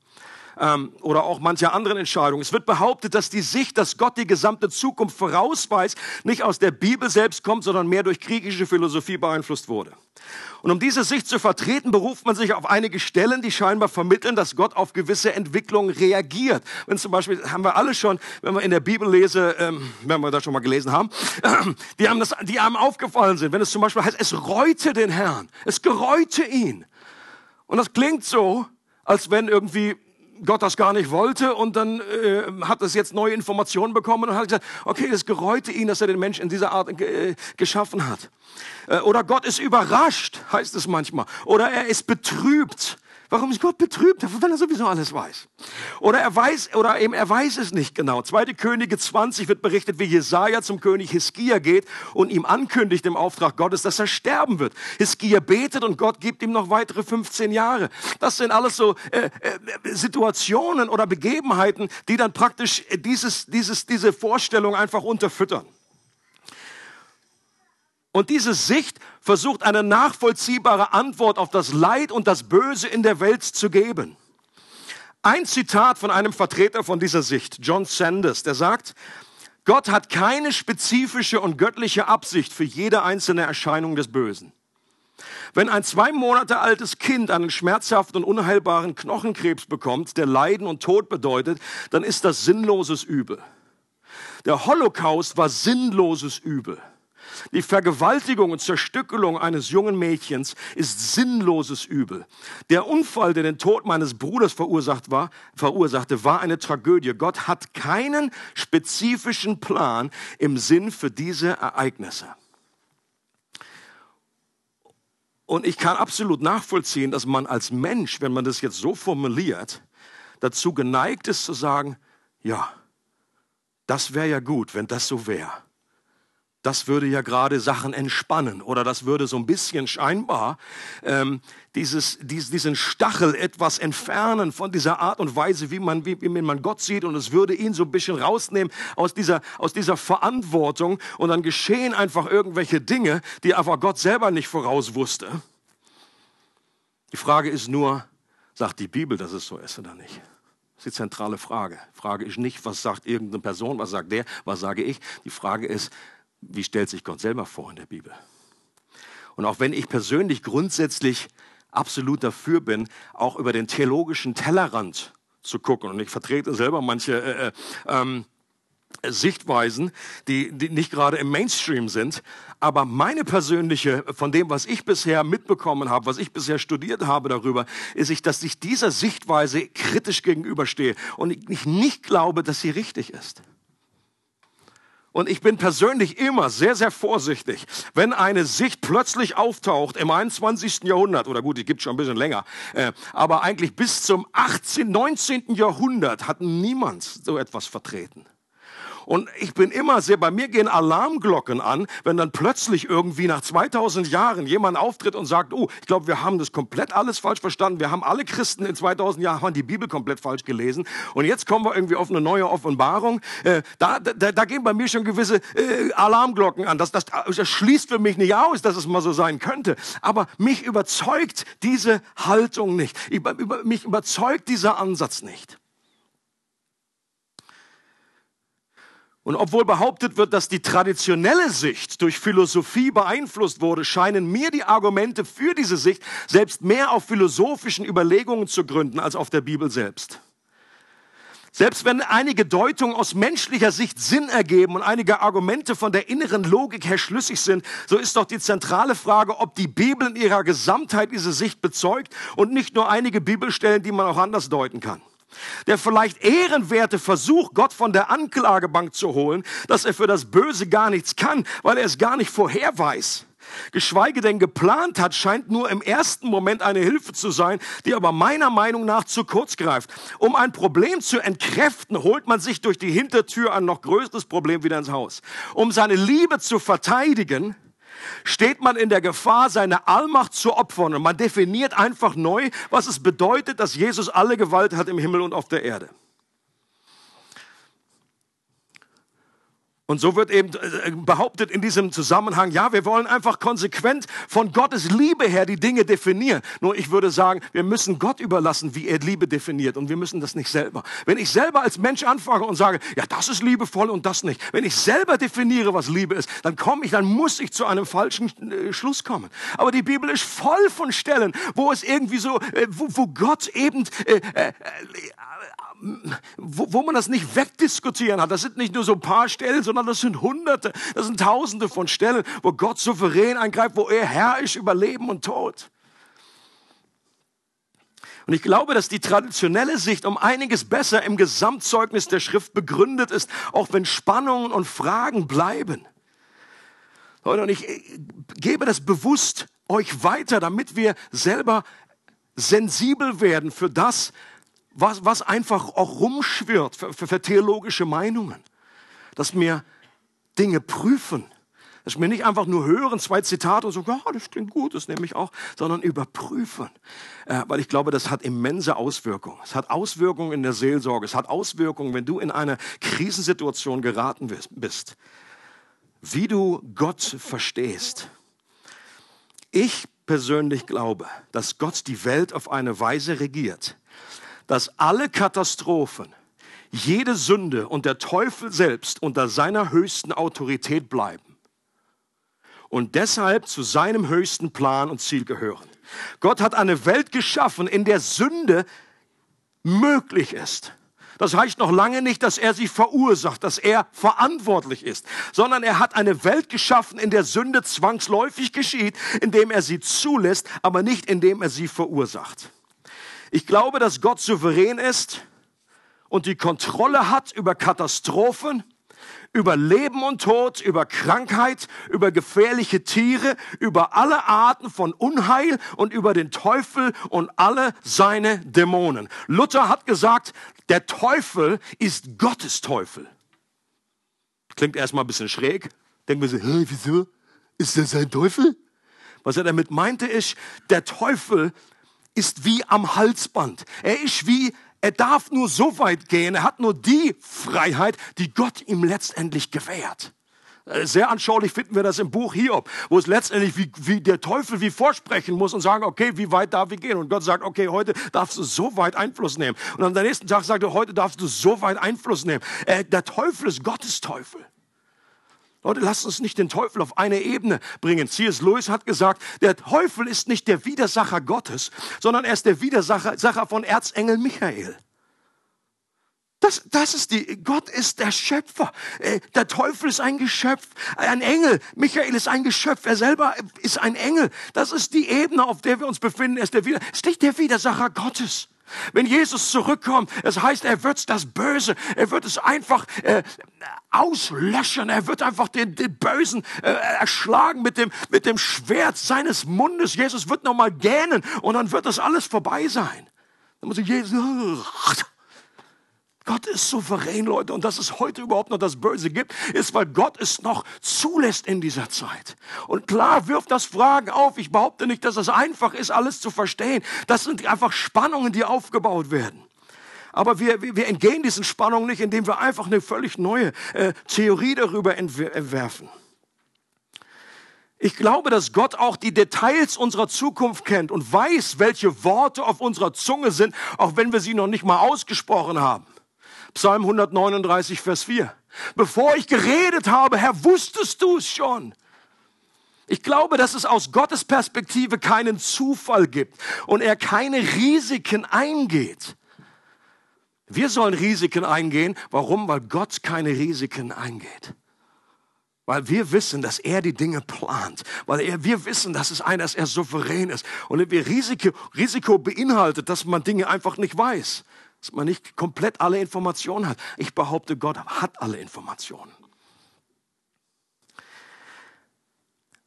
ähm, oder auch manche anderen Entscheidungen. Es wird behauptet, dass die Sicht, dass Gott die gesamte Zukunft vorausweist, nicht aus der Bibel selbst kommt, sondern mehr durch griechische Philosophie beeinflusst wurde. Und um diese Sicht zu vertreten, beruft man sich auf einige Stellen, die scheinbar vermitteln, dass Gott auf gewisse Entwicklungen reagiert. Wenn zum Beispiel, haben wir alle schon, wenn wir in der Bibel lesen, ähm, wenn wir das schon mal gelesen haben, die haben das, die einem aufgefallen sind. Wenn es zum Beispiel heißt, es reute den Herrn, es gereute ihn. Und das klingt so, als wenn irgendwie Gott das gar nicht wollte und dann äh, hat es jetzt neue Informationen bekommen und hat gesagt, okay, es gereute ihn, dass er den Menschen in dieser Art äh, geschaffen hat. Äh, oder Gott ist überrascht, heißt es manchmal. Oder er ist betrübt. Warum ist Gott betrübt, wenn er sowieso alles weiß? Oder er weiß, oder eben er weiß es nicht genau. Zweite Könige 20 wird berichtet, wie Jesaja zum König Hiskia geht und ihm ankündigt im Auftrag Gottes, dass er sterben wird. Hiskia betet und Gott gibt ihm noch weitere 15 Jahre. Das sind alles so äh, äh, Situationen oder Begebenheiten, die dann praktisch dieses, dieses, diese Vorstellung einfach unterfüttern. Und diese Sicht versucht eine nachvollziehbare Antwort auf das Leid und das Böse in der Welt zu geben. Ein Zitat von einem Vertreter von dieser Sicht, John Sanders, der sagt, Gott hat keine spezifische und göttliche Absicht für jede einzelne Erscheinung des Bösen. Wenn ein zwei Monate altes Kind einen schmerzhaften und unheilbaren Knochenkrebs bekommt, der Leiden und Tod bedeutet, dann ist das sinnloses Übel. Der Holocaust war sinnloses Übel. Die Vergewaltigung und Zerstückelung eines jungen Mädchens ist sinnloses Übel. Der Unfall, der den Tod meines Bruders verursacht war, verursachte, war eine Tragödie. Gott hat keinen spezifischen Plan im Sinn für diese Ereignisse. Und ich kann absolut nachvollziehen, dass man als Mensch, wenn man das jetzt so formuliert, dazu geneigt ist zu sagen, ja, das wäre ja gut, wenn das so wäre das würde ja gerade Sachen entspannen oder das würde so ein bisschen scheinbar ähm, dieses, dies, diesen Stachel etwas entfernen von dieser Art und Weise, wie man, wie, wie man Gott sieht und es würde ihn so ein bisschen rausnehmen aus dieser, aus dieser Verantwortung und dann geschehen einfach irgendwelche Dinge, die einfach Gott selber nicht voraus wusste. Die Frage ist nur, sagt die Bibel, dass es so ist oder nicht? Das ist die zentrale Frage. Frage ist nicht, was sagt irgendeine Person, was sagt der, was sage ich. Die Frage ist, wie stellt sich Gott selber vor in der Bibel? Und auch wenn ich persönlich grundsätzlich absolut dafür bin, auch über den theologischen Tellerrand zu gucken, und ich vertrete selber manche äh, äh, ähm, Sichtweisen, die, die nicht gerade im Mainstream sind. Aber meine persönliche, von dem, was ich bisher mitbekommen habe, was ich bisher studiert habe darüber, ist, ich, dass ich dieser Sichtweise kritisch gegenüberstehe und ich nicht glaube, dass sie richtig ist. Und ich bin persönlich immer sehr, sehr vorsichtig, wenn eine Sicht plötzlich auftaucht im 21. Jahrhundert, oder gut, die gibt schon ein bisschen länger, äh, aber eigentlich bis zum 18., 19. Jahrhundert hat niemand so etwas vertreten. Und ich bin immer sehr, bei mir gehen Alarmglocken an, wenn dann plötzlich irgendwie nach 2000 Jahren jemand auftritt und sagt, oh, ich glaube, wir haben das komplett alles falsch verstanden. Wir haben alle Christen in 2000 Jahren die Bibel komplett falsch gelesen. Und jetzt kommen wir irgendwie auf eine neue Offenbarung. Äh, da, da, da gehen bei mir schon gewisse äh, Alarmglocken an. Das, das, das schließt für mich nicht aus, dass es mal so sein könnte. Aber mich überzeugt diese Haltung nicht. Über, über, mich überzeugt dieser Ansatz nicht. Und obwohl behauptet wird, dass die traditionelle Sicht durch Philosophie beeinflusst wurde, scheinen mir die Argumente für diese Sicht selbst mehr auf philosophischen Überlegungen zu gründen als auf der Bibel selbst. Selbst wenn einige Deutungen aus menschlicher Sicht Sinn ergeben und einige Argumente von der inneren Logik her schlüssig sind, so ist doch die zentrale Frage, ob die Bibel in ihrer Gesamtheit diese Sicht bezeugt und nicht nur einige Bibelstellen, die man auch anders deuten kann. Der vielleicht ehrenwerte Versuch, Gott von der Anklagebank zu holen, dass er für das Böse gar nichts kann, weil er es gar nicht vorher weiß, geschweige denn geplant hat, scheint nur im ersten Moment eine Hilfe zu sein, die aber meiner Meinung nach zu kurz greift. Um ein Problem zu entkräften, holt man sich durch die Hintertür ein noch größeres Problem wieder ins Haus. Um seine Liebe zu verteidigen, steht man in der Gefahr, seine Allmacht zu opfern. Und man definiert einfach neu, was es bedeutet, dass Jesus alle Gewalt hat im Himmel und auf der Erde. Und so wird eben äh, behauptet in diesem Zusammenhang, ja, wir wollen einfach konsequent von Gottes Liebe her die Dinge definieren. Nur ich würde sagen, wir müssen Gott überlassen, wie er Liebe definiert. Und wir müssen das nicht selber. Wenn ich selber als Mensch anfange und sage, ja, das ist liebevoll und das nicht. Wenn ich selber definiere, was Liebe ist, dann komme ich, dann muss ich zu einem falschen äh, Schluss kommen. Aber die Bibel ist voll von Stellen, wo es irgendwie so, äh, wo, wo Gott eben äh, äh, wo, wo man das nicht wegdiskutieren hat. Das sind nicht nur so ein paar Stellen, sondern das sind Hunderte, das sind Tausende von Stellen, wo Gott souverän eingreift, wo er Herr ist über Leben und Tod. Und ich glaube, dass die traditionelle Sicht um einiges besser im Gesamtzeugnis der Schrift begründet ist, auch wenn Spannungen und Fragen bleiben. Und ich gebe das bewusst euch weiter, damit wir selber sensibel werden für das, was, was einfach auch rumschwirrt für, für, für theologische Meinungen. Dass wir Dinge prüfen. Dass wir nicht einfach nur hören, zwei Zitate und so, ja, das klingt gut, das nehme ich auch, sondern überprüfen. Äh, weil ich glaube, das hat immense Auswirkungen. Es hat Auswirkungen in der Seelsorge. Es hat Auswirkungen, wenn du in eine Krisensituation geraten bist. Wie du Gott verstehst. Ich persönlich glaube, dass Gott die Welt auf eine Weise regiert, dass alle Katastrophen, jede Sünde und der Teufel selbst unter seiner höchsten Autorität bleiben und deshalb zu seinem höchsten Plan und Ziel gehören. Gott hat eine Welt geschaffen, in der Sünde möglich ist. Das heißt noch lange nicht, dass er sie verursacht, dass er verantwortlich ist, sondern er hat eine Welt geschaffen, in der Sünde zwangsläufig geschieht, indem er sie zulässt, aber nicht indem er sie verursacht. Ich glaube, dass Gott souverän ist und die Kontrolle hat über Katastrophen, über Leben und Tod, über Krankheit, über gefährliche Tiere, über alle Arten von Unheil und über den Teufel und alle seine Dämonen. Luther hat gesagt, der Teufel ist Gottes Teufel. Klingt erstmal ein bisschen schräg. Denken wir so, Hä, wieso? Ist das ein Teufel? Was er damit meinte ist, der Teufel ist wie am Halsband. Er ist wie, er darf nur so weit gehen, er hat nur die Freiheit, die Gott ihm letztendlich gewährt. Äh, sehr anschaulich finden wir das im Buch Hiob, wo es letztendlich wie, wie der Teufel wie vorsprechen muss und sagen, okay, wie weit darf ich gehen? Und Gott sagt, okay, heute darfst du so weit Einfluss nehmen. Und am nächsten Tag sagt er, heute darfst du so weit Einfluss nehmen. Äh, der Teufel ist Gottes Teufel. Leute, lasst uns nicht den Teufel auf eine Ebene bringen. C.S. Lewis hat gesagt, der Teufel ist nicht der Widersacher Gottes, sondern er ist der Widersacher von Erzengel Michael. Das, das ist die, Gott ist der Schöpfer. Äh, der Teufel ist ein Geschöpf, ein Engel. Michael ist ein Geschöpf. Er selber ist ein Engel. Das ist die Ebene, auf der wir uns befinden. Er ist, der Wider, ist nicht der Widersacher Gottes. Wenn Jesus zurückkommt, es heißt, er wird das Böse, er wird es einfach äh, auslöschen, er wird einfach den, den Bösen äh, erschlagen mit dem, mit dem Schwert seines Mundes. Jesus wird nochmal gähnen und dann wird das alles vorbei sein. Dann muss ich Jesus, Gott ist souverän, Leute. Und dass es heute überhaupt noch das Böse gibt, ist, weil Gott es noch zulässt in dieser Zeit. Und klar wirft das Fragen auf. Ich behaupte nicht, dass es einfach ist, alles zu verstehen. Das sind einfach Spannungen, die aufgebaut werden. Aber wir, wir entgehen diesen Spannungen nicht, indem wir einfach eine völlig neue äh, Theorie darüber entwerfen. Ich glaube, dass Gott auch die Details unserer Zukunft kennt und weiß, welche Worte auf unserer Zunge sind, auch wenn wir sie noch nicht mal ausgesprochen haben. Psalm 139, Vers 4. Bevor ich geredet habe, Herr, wusstest du es schon. Ich glaube, dass es aus Gottes Perspektive keinen Zufall gibt und er keine Risiken eingeht. Wir sollen Risiken eingehen. Warum? Weil Gott keine Risiken eingeht. Weil wir wissen, dass er die Dinge plant. Weil er, wir wissen, dass es einer, dass er souverän ist. Und wir Risiko, Risiko beinhaltet, dass man Dinge einfach nicht weiß dass man nicht komplett alle Informationen hat. Ich behaupte, Gott hat alle Informationen.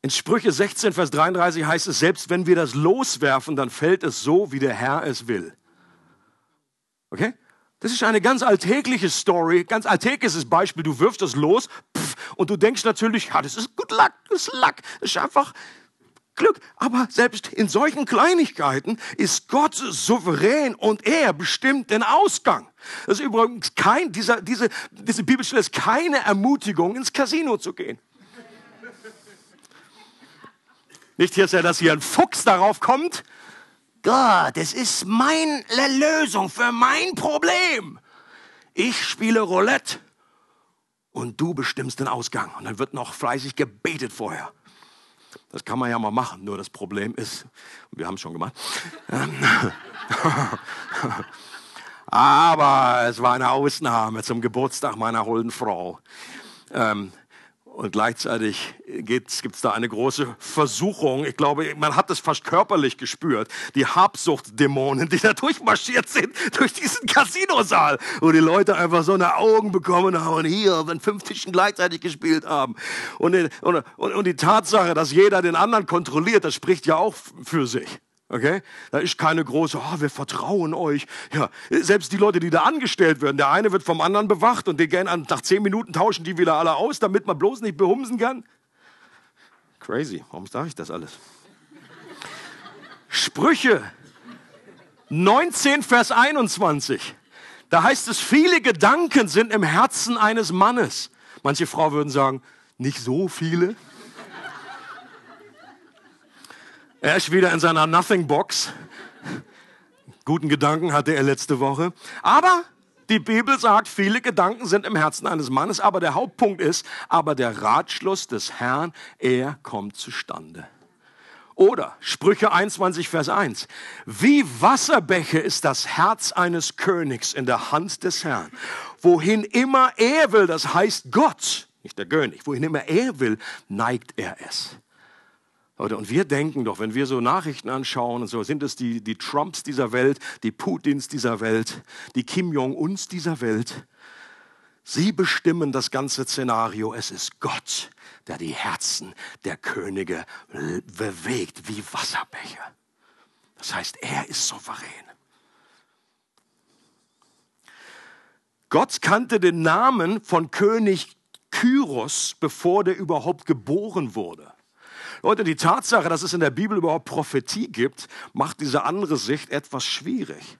In Sprüche 16, Vers 33 heißt es, selbst wenn wir das loswerfen, dann fällt es so, wie der Herr es will. Okay? Das ist eine ganz alltägliche Story, ganz alltägliches Beispiel. Du wirfst das los pff, und du denkst natürlich, ja, das ist good luck, das ist luck. Das ist einfach Glück. Aber selbst in solchen Kleinigkeiten ist Gott souverän und er bestimmt den Ausgang. Das ist übrigens kein, dieser, diese, diese Bibelstelle ist keine Ermutigung, ins Casino zu gehen. Nicht jetzt, dass hier ein Fuchs darauf kommt. Gott, es ist meine Lösung für mein Problem. Ich spiele Roulette und du bestimmst den Ausgang. Und dann wird noch fleißig gebetet vorher. Das kann man ja mal machen. Nur das Problem ist, wir haben es schon gemacht. Aber es war eine Ausnahme zum Geburtstag meiner holden Frau. Ähm, und gleichzeitig gibt es da eine große Versuchung. Ich glaube, man hat es fast körperlich gespürt. Die Habsuchtdämonen, die da durchmarschiert sind, durch diesen Casinosaal, wo die Leute einfach so eine Augen bekommen haben hier, wenn fünf Tischen gleichzeitig gespielt haben. Und, und, und die Tatsache, dass jeder den anderen kontrolliert, das spricht ja auch für sich. Okay? Da ist keine große, oh, wir vertrauen euch. Ja, selbst die Leute, die da angestellt werden, der eine wird vom anderen bewacht und die gehen an, nach zehn Minuten tauschen die wieder alle aus, damit man bloß nicht behumsen kann. Crazy. Warum sage ich das alles? Sprüche 19, Vers 21. Da heißt es, viele Gedanken sind im Herzen eines Mannes. Manche Frau würden sagen, nicht so viele. Er ist wieder in seiner Nothing Box. Guten Gedanken hatte er letzte Woche. Aber die Bibel sagt, viele Gedanken sind im Herzen eines Mannes. Aber der Hauptpunkt ist, aber der Ratschluss des Herrn, er kommt zustande. Oder Sprüche 21, Vers 1. Wie Wasserbäche ist das Herz eines Königs in der Hand des Herrn. Wohin immer er will, das heißt Gott, nicht der König, wohin immer er will, neigt er es. Und wir denken doch, wenn wir so Nachrichten anschauen und so, sind es die, die Trumps dieser Welt, die Putins dieser Welt, die Kim Jong-uns dieser Welt. Sie bestimmen das ganze Szenario. Es ist Gott, der die Herzen der Könige bewegt wie Wasserbäche. Das heißt, er ist souverän. Gott kannte den Namen von König Kyros, bevor der überhaupt geboren wurde. Leute, die Tatsache, dass es in der Bibel überhaupt Prophetie gibt, macht diese andere Sicht etwas schwierig.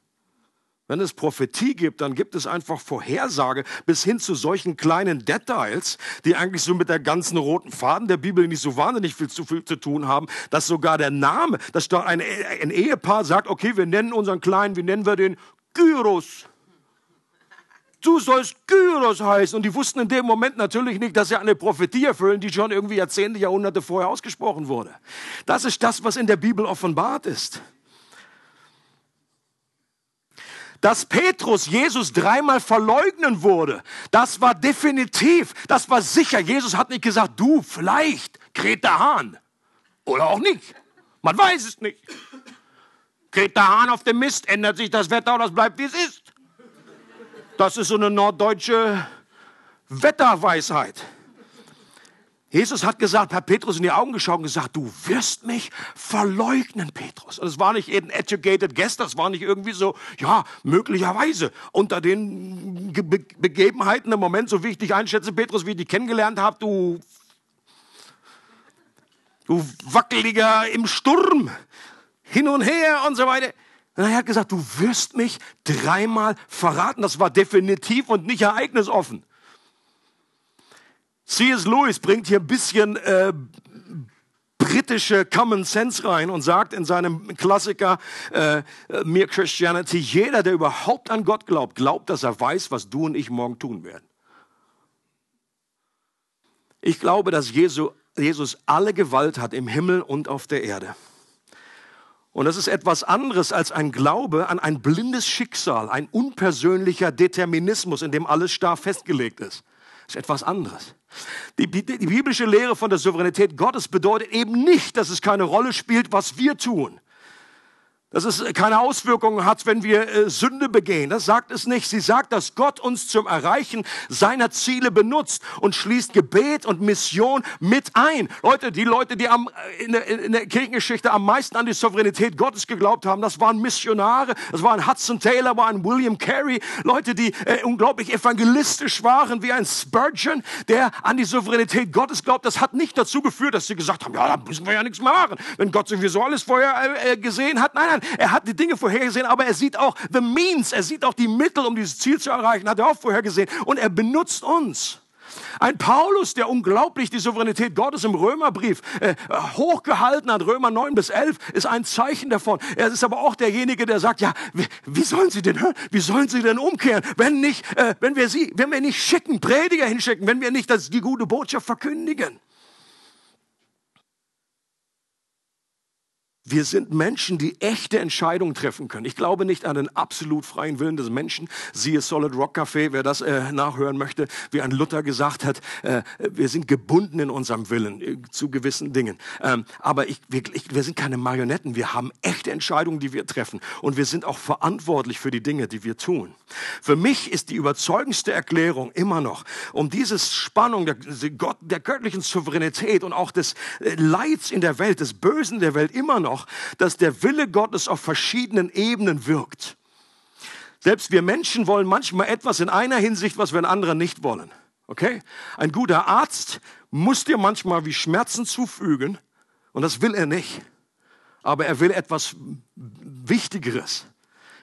Wenn es Prophetie gibt, dann gibt es einfach Vorhersage bis hin zu solchen kleinen Details, die eigentlich so mit der ganzen roten Faden der Bibel nicht so wahnsinnig viel zu, viel zu tun haben, dass sogar der Name, dass da ein, ein Ehepaar sagt, okay, wir nennen unseren Kleinen, wie nennen wir den? Gyros du sollst Kyros heißen. Und die wussten in dem Moment natürlich nicht, dass sie eine Prophetie erfüllen, die schon irgendwie Jahrzehnte, Jahrhunderte vorher ausgesprochen wurde. Das ist das, was in der Bibel offenbart ist. dass Petrus Jesus dreimal verleugnen wurde, das war definitiv, das war sicher. Jesus hat nicht gesagt, du, vielleicht, Greta Hahn. Oder auch nicht. Man weiß es nicht. Greta Hahn auf dem Mist, ändert sich das Wetter oder es bleibt, wie es ist. Das ist so eine norddeutsche Wetterweisheit. Jesus hat gesagt, hat Petrus in die Augen geschaut und gesagt, du wirst mich verleugnen, Petrus. Und es war nicht ein educated guess, das war nicht irgendwie so, ja, möglicherweise unter den Ge Begebenheiten im Moment, so wie ich dich einschätze, Petrus, wie ich dich kennengelernt habe, du, du wackeliger im Sturm, hin und her und so weiter. Und er hat gesagt, du wirst mich dreimal verraten. Das war definitiv und nicht ereignisoffen. C.S. Lewis bringt hier ein bisschen äh, britische Common Sense rein und sagt in seinem Klassiker äh, Mere Christianity, jeder, der überhaupt an Gott glaubt, glaubt, dass er weiß, was du und ich morgen tun werden. Ich glaube, dass Jesu, Jesus alle Gewalt hat im Himmel und auf der Erde. Und das ist etwas anderes als ein Glaube an ein blindes Schicksal, ein unpersönlicher Determinismus, in dem alles starr festgelegt ist. Das ist etwas anderes. Die, die, die biblische Lehre von der Souveränität Gottes bedeutet eben nicht, dass es keine Rolle spielt, was wir tun dass es keine Auswirkungen hat, wenn wir äh, Sünde begehen. Das sagt es nicht. Sie sagt, dass Gott uns zum Erreichen seiner Ziele benutzt und schließt Gebet und Mission mit ein. Leute, die Leute, die am, äh, in, der, in der Kirchengeschichte am meisten an die Souveränität Gottes geglaubt haben, das waren Missionare, das waren Hudson Taylor, waren William Carey, Leute, die äh, unglaublich evangelistisch waren, wie ein Spurgeon, der an die Souveränität Gottes glaubt. Das hat nicht dazu geführt, dass sie gesagt haben, ja, da müssen wir ja nichts mehr machen, wenn Gott sowieso alles vorher äh, äh gesehen hat. Nein, nein, Nein, er hat die Dinge vorhergesehen, aber er sieht auch the means, er sieht auch die Mittel, um dieses Ziel zu erreichen, hat er auch vorhergesehen. Und er benutzt uns. Ein Paulus, der unglaublich die Souveränität Gottes im Römerbrief äh, hochgehalten hat, Römer 9 bis 11, ist ein Zeichen davon. Er ist aber auch derjenige, der sagt, ja, wie, wie sollen sie denn? Wie sollen sie denn umkehren, wenn nicht, äh, wenn wir sie, wenn wir nicht schicken, Prediger hinschicken, wenn wir nicht das, die gute Botschaft verkündigen? Wir sind Menschen, die echte Entscheidungen treffen können. Ich glaube nicht an den absolut freien Willen des Menschen. Siehe Solid Rock Café, wer das äh, nachhören möchte, wie ein Luther gesagt hat, äh, wir sind gebunden in unserem Willen äh, zu gewissen Dingen. Ähm, aber ich, wir, ich, wir sind keine Marionetten. Wir haben echte Entscheidungen, die wir treffen. Und wir sind auch verantwortlich für die Dinge, die wir tun. Für mich ist die überzeugendste Erklärung immer noch, um dieses Spannung der, Gott, der göttlichen Souveränität und auch des äh, Leids in der Welt, des Bösen der Welt immer noch, auch, dass der Wille Gottes auf verschiedenen Ebenen wirkt. Selbst wir Menschen wollen manchmal etwas in einer Hinsicht, was wir in anderer nicht wollen. Okay? Ein guter Arzt muss dir manchmal wie Schmerzen zufügen und das will er nicht. Aber er will etwas Wichtigeres.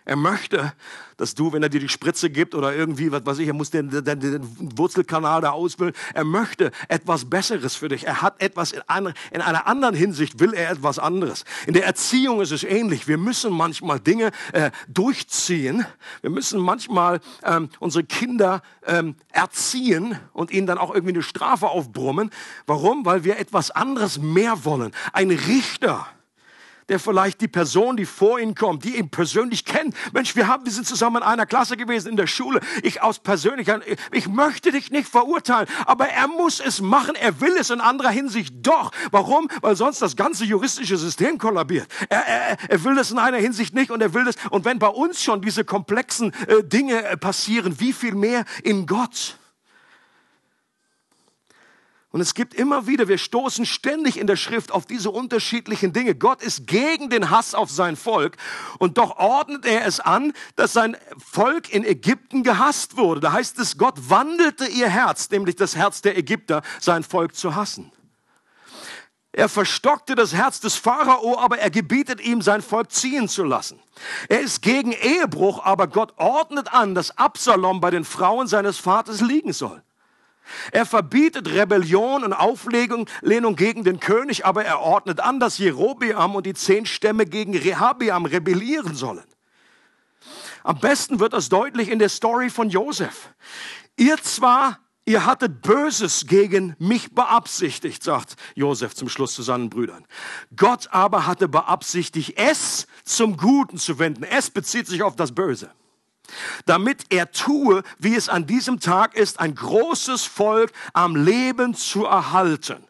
Er möchte, dass du, wenn er dir die Spritze gibt oder irgendwie, was weiß ich, er muss den, den, den Wurzelkanal da ausfüllen, er möchte etwas Besseres für dich. Er hat etwas in einer, in einer anderen Hinsicht, will er etwas anderes. In der Erziehung ist es ähnlich. Wir müssen manchmal Dinge äh, durchziehen. Wir müssen manchmal ähm, unsere Kinder ähm, erziehen und ihnen dann auch irgendwie eine Strafe aufbrummen. Warum? Weil wir etwas anderes mehr wollen. Ein Richter der vielleicht die Person, die vor ihn kommt, die ihn persönlich kennt. Mensch, wir haben, wir sind zusammen in einer Klasse gewesen in der Schule. Ich aus persönlicher, ich möchte dich nicht verurteilen, aber er muss es machen. Er will es in anderer Hinsicht doch. Warum? Weil sonst das ganze juristische System kollabiert. Er, er, er will es in einer Hinsicht nicht und er will es. Und wenn bei uns schon diese komplexen äh, Dinge äh, passieren, wie viel mehr in Gott? Und es gibt immer wieder, wir stoßen ständig in der Schrift auf diese unterschiedlichen Dinge. Gott ist gegen den Hass auf sein Volk und doch ordnet er es an, dass sein Volk in Ägypten gehasst wurde. Da heißt es, Gott wandelte ihr Herz, nämlich das Herz der Ägypter, sein Volk zu hassen. Er verstockte das Herz des Pharao, aber er gebietet ihm, sein Volk ziehen zu lassen. Er ist gegen Ehebruch, aber Gott ordnet an, dass Absalom bei den Frauen seines Vaters liegen soll. Er verbietet Rebellion und Auflehnung gegen den König, aber er ordnet an, dass Jerobeam und die zehn Stämme gegen Rehabeam rebellieren sollen. Am besten wird das deutlich in der Story von Josef. Ihr zwar, ihr hattet Böses gegen mich beabsichtigt, sagt Josef zum Schluss zu seinen Brüdern. Gott aber hatte beabsichtigt, es zum Guten zu wenden. Es bezieht sich auf das Böse. Damit er tue, wie es an diesem Tag ist, ein großes Volk am Leben zu erhalten.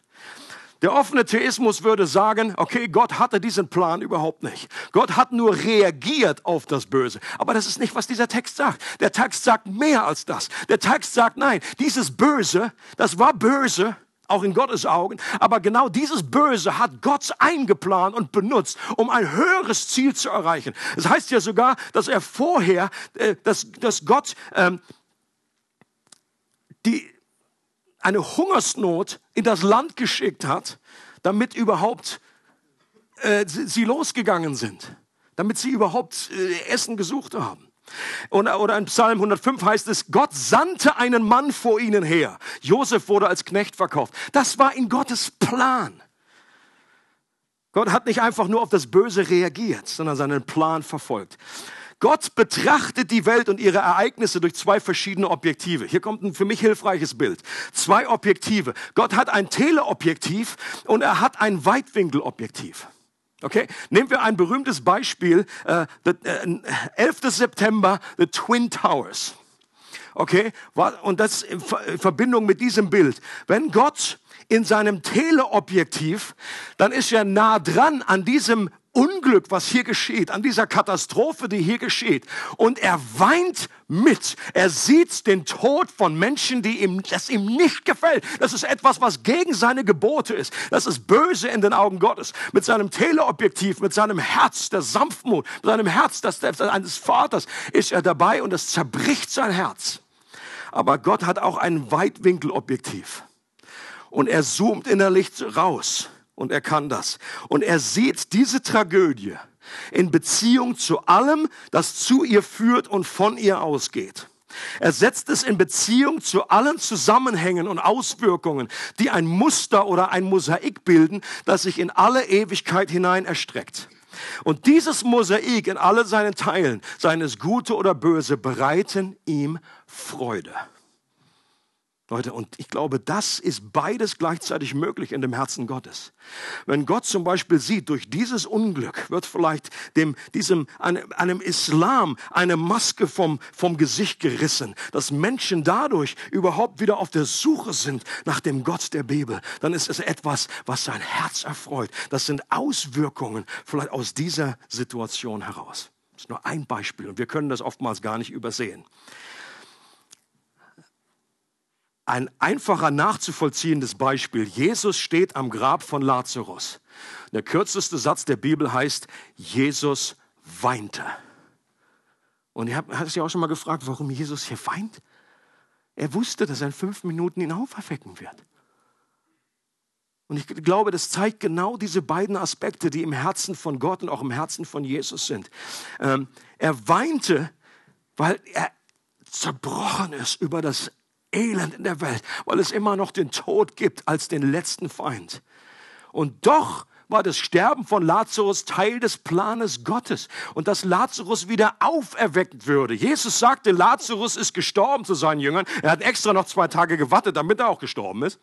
Der offene Theismus würde sagen, okay, Gott hatte diesen Plan überhaupt nicht. Gott hat nur reagiert auf das Böse. Aber das ist nicht, was dieser Text sagt. Der Text sagt mehr als das. Der Text sagt, nein, dieses Böse, das war böse, auch in Gottes Augen. Aber genau dieses Böse hat Gott eingeplant und benutzt, um ein höheres Ziel zu erreichen. Es das heißt ja sogar, dass er vorher, äh, dass, dass Gott ähm, die, eine Hungersnot in das Land geschickt hat, damit überhaupt äh, sie, losgegangen sind, damit sie überhaupt äh, Essen gesucht haben. Oder, oder in Psalm 105 heißt es, Gott sandte einen Mann vor ihnen her. Josef wurde als Knecht verkauft. Das war in Gottes Plan. Gott hat nicht einfach nur auf das Böse reagiert, sondern seinen Plan verfolgt. Gott betrachtet die Welt und ihre Ereignisse durch zwei verschiedene Objektive. Hier kommt ein für mich hilfreiches Bild. Zwei Objektive. Gott hat ein Teleobjektiv und er hat ein Weitwinkelobjektiv. Okay, nehmen wir ein berühmtes Beispiel, äh, the, äh, 11. September, the Twin Towers. Okay, und das in Verbindung mit diesem Bild. Wenn Gott in seinem Teleobjektiv, dann ist er nah dran an diesem Unglück, was hier geschieht, an dieser Katastrophe, die hier geschieht. Und er weint mit. Er sieht den Tod von Menschen, die ihm, das ihm nicht gefällt. Das ist etwas, was gegen seine Gebote ist. Das ist böse in den Augen Gottes. Mit seinem Teleobjektiv, mit seinem Herz der Sanftmut, mit seinem Herz das, eines Vaters ist er dabei und es zerbricht sein Herz. Aber Gott hat auch ein Weitwinkelobjektiv. Und er zoomt innerlich raus und er kann das. Und er sieht diese Tragödie in Beziehung zu allem, das zu ihr führt und von ihr ausgeht. Er setzt es in Beziehung zu allen Zusammenhängen und Auswirkungen, die ein Muster oder ein Mosaik bilden, das sich in alle Ewigkeit hinein erstreckt. Und dieses Mosaik in alle seinen Teilen, seines Gute oder Böse, bereiten ihm Freude. Leute, und ich glaube, das ist beides gleichzeitig möglich in dem Herzen Gottes. Wenn Gott zum Beispiel sieht, durch dieses Unglück wird vielleicht dem, diesem, einem, Islam eine Maske vom, vom Gesicht gerissen, dass Menschen dadurch überhaupt wieder auf der Suche sind nach dem Gott der Bibel, dann ist es etwas, was sein Herz erfreut. Das sind Auswirkungen vielleicht aus dieser Situation heraus. Das ist nur ein Beispiel und wir können das oftmals gar nicht übersehen ein einfacher nachzuvollziehendes Beispiel. Jesus steht am Grab von Lazarus. Der kürzeste Satz der Bibel heißt, Jesus weinte. Und ihr habt, habt sich auch schon mal gefragt, warum Jesus hier weint? Er wusste, dass er in fünf Minuten ihn auferwecken wird. Und ich glaube, das zeigt genau diese beiden Aspekte, die im Herzen von Gott und auch im Herzen von Jesus sind. Ähm, er weinte, weil er zerbrochen ist über das Elend in der Welt, weil es immer noch den Tod gibt als den letzten Feind. Und doch war das Sterben von Lazarus Teil des Planes Gottes und dass Lazarus wieder auferweckt würde. Jesus sagte, Lazarus ist gestorben zu seinen Jüngern. Er hat extra noch zwei Tage gewartet, damit er auch gestorben ist.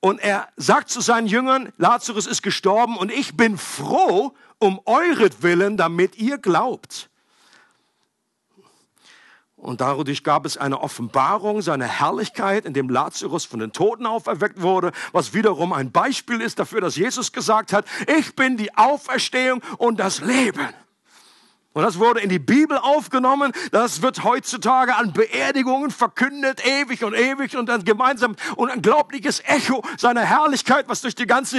Und er sagt zu seinen Jüngern, Lazarus ist gestorben und ich bin froh um euretwillen, damit ihr glaubt. Und dadurch gab es eine Offenbarung seiner Herrlichkeit, in dem Lazarus von den Toten auferweckt wurde, was wiederum ein Beispiel ist dafür, dass Jesus gesagt hat, ich bin die Auferstehung und das Leben. Und das wurde in die Bibel aufgenommen. Das wird heutzutage an Beerdigungen verkündet, ewig und ewig und dann gemeinsam und ein unglaubliches Echo seiner Herrlichkeit, was durch die ganze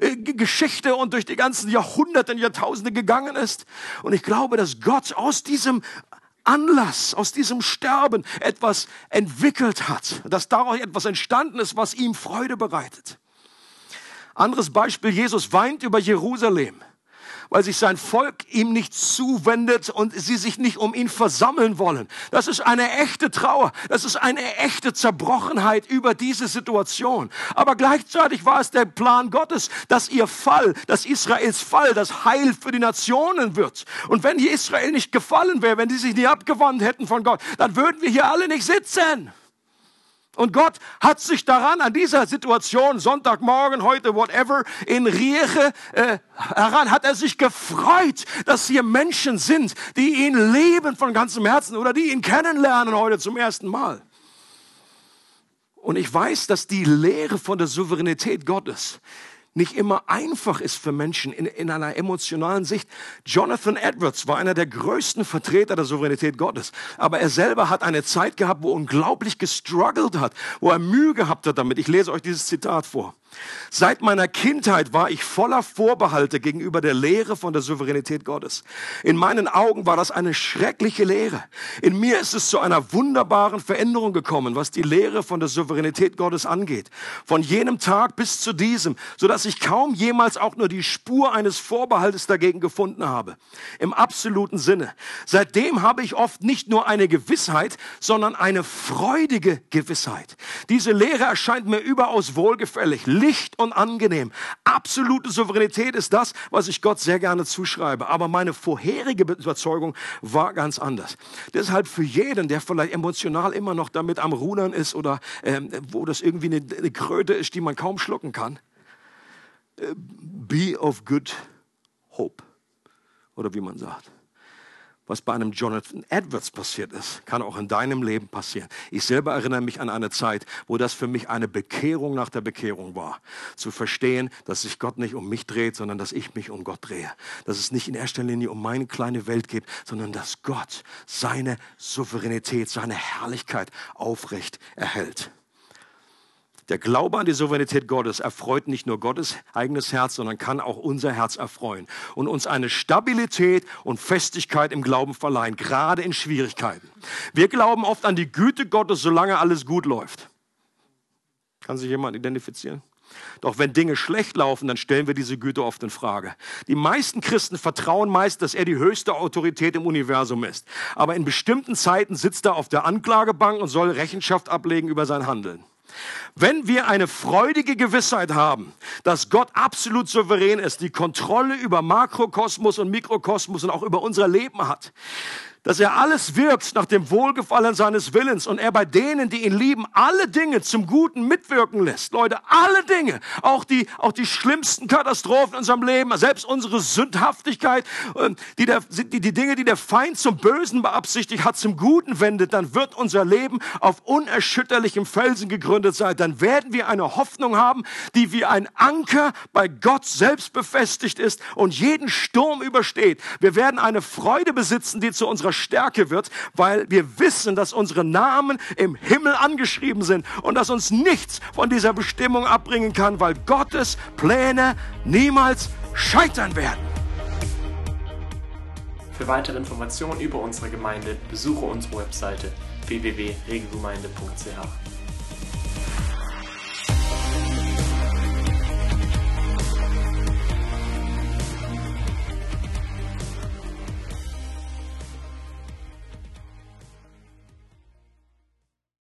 äh Geschichte und durch die ganzen Jahrhunderte und Jahrtausende gegangen ist. Und ich glaube, dass Gott aus diesem Anlass, aus diesem Sterben etwas entwickelt hat, dass daraus etwas entstanden ist, was ihm Freude bereitet. Anderes Beispiel, Jesus weint über Jerusalem weil sich sein Volk ihm nicht zuwendet und sie sich nicht um ihn versammeln wollen. Das ist eine echte Trauer. Das ist eine echte Zerbrochenheit über diese Situation. Aber gleichzeitig war es der Plan Gottes, dass ihr Fall, dass Israels Fall, das Heil für die Nationen wird. Und wenn hier Israel nicht gefallen wäre, wenn die sich nicht abgewandt hätten von Gott, dann würden wir hier alle nicht sitzen. Und Gott hat sich daran, an dieser Situation, Sonntagmorgen, heute, whatever, in Rieche, äh, heran, hat er sich gefreut, dass hier Menschen sind, die ihn lieben von ganzem Herzen oder die ihn kennenlernen heute zum ersten Mal. Und ich weiß, dass die Lehre von der Souveränität Gottes nicht immer einfach ist für Menschen in, in einer emotionalen Sicht. Jonathan Edwards war einer der größten Vertreter der Souveränität Gottes. Aber er selber hat eine Zeit gehabt, wo er unglaublich gestruggelt hat, wo er Mühe gehabt hat damit. Ich lese euch dieses Zitat vor. Seit meiner Kindheit war ich voller Vorbehalte gegenüber der Lehre von der Souveränität Gottes. In meinen Augen war das eine schreckliche Lehre. In mir ist es zu einer wunderbaren Veränderung gekommen, was die Lehre von der Souveränität Gottes angeht. Von jenem Tag bis zu diesem, so dass ich kaum jemals auch nur die Spur eines Vorbehaltes dagegen gefunden habe. Im absoluten Sinne. Seitdem habe ich oft nicht nur eine Gewissheit, sondern eine freudige Gewissheit. Diese Lehre erscheint mir überaus wohlgefällig und angenehm. Absolute Souveränität ist das, was ich Gott sehr gerne zuschreibe. Aber meine vorherige Überzeugung war ganz anders. Deshalb für jeden, der vielleicht emotional immer noch damit am Rudern ist oder ähm, wo das irgendwie eine, eine Kröte ist, die man kaum schlucken kann, äh, be of good hope. Oder wie man sagt was bei einem Jonathan Edwards passiert ist, kann auch in deinem Leben passieren. Ich selber erinnere mich an eine Zeit, wo das für mich eine Bekehrung nach der Bekehrung war. Zu verstehen, dass sich Gott nicht um mich dreht, sondern dass ich mich um Gott drehe. Dass es nicht in erster Linie um meine kleine Welt geht, sondern dass Gott seine Souveränität, seine Herrlichkeit aufrecht erhält. Der Glaube an die Souveränität Gottes erfreut nicht nur Gottes eigenes Herz, sondern kann auch unser Herz erfreuen und uns eine Stabilität und Festigkeit im Glauben verleihen, gerade in Schwierigkeiten. Wir glauben oft an die Güte Gottes, solange alles gut läuft. Kann sich jemand identifizieren? Doch wenn Dinge schlecht laufen, dann stellen wir diese Güte oft in Frage. Die meisten Christen vertrauen meist, dass er die höchste Autorität im Universum ist. Aber in bestimmten Zeiten sitzt er auf der Anklagebank und soll Rechenschaft ablegen über sein Handeln. Wenn wir eine freudige Gewissheit haben, dass Gott absolut souverän ist, die Kontrolle über Makrokosmos und Mikrokosmos und auch über unser Leben hat, dass er alles wirkt nach dem Wohlgefallen seines Willens und er bei denen, die ihn lieben, alle Dinge zum Guten mitwirken lässt. Leute, alle Dinge, auch die, auch die schlimmsten Katastrophen in unserem Leben, selbst unsere Sündhaftigkeit, ähm, die, der, die, die Dinge, die der Feind zum Bösen beabsichtigt hat, zum Guten wendet, dann wird unser Leben auf unerschütterlichem Felsen gegründet sein. Dann werden wir eine Hoffnung haben, die wie ein Anker bei Gott selbst befestigt ist und jeden Sturm übersteht. Wir werden eine Freude besitzen, die zu unserer Stärke wird, weil wir wissen, dass unsere Namen im Himmel angeschrieben sind und dass uns nichts von dieser Bestimmung abbringen kann, weil Gottes Pläne niemals scheitern werden. Für weitere Informationen über unsere Gemeinde besuche unsere Webseite www.regelgemeinde.ch.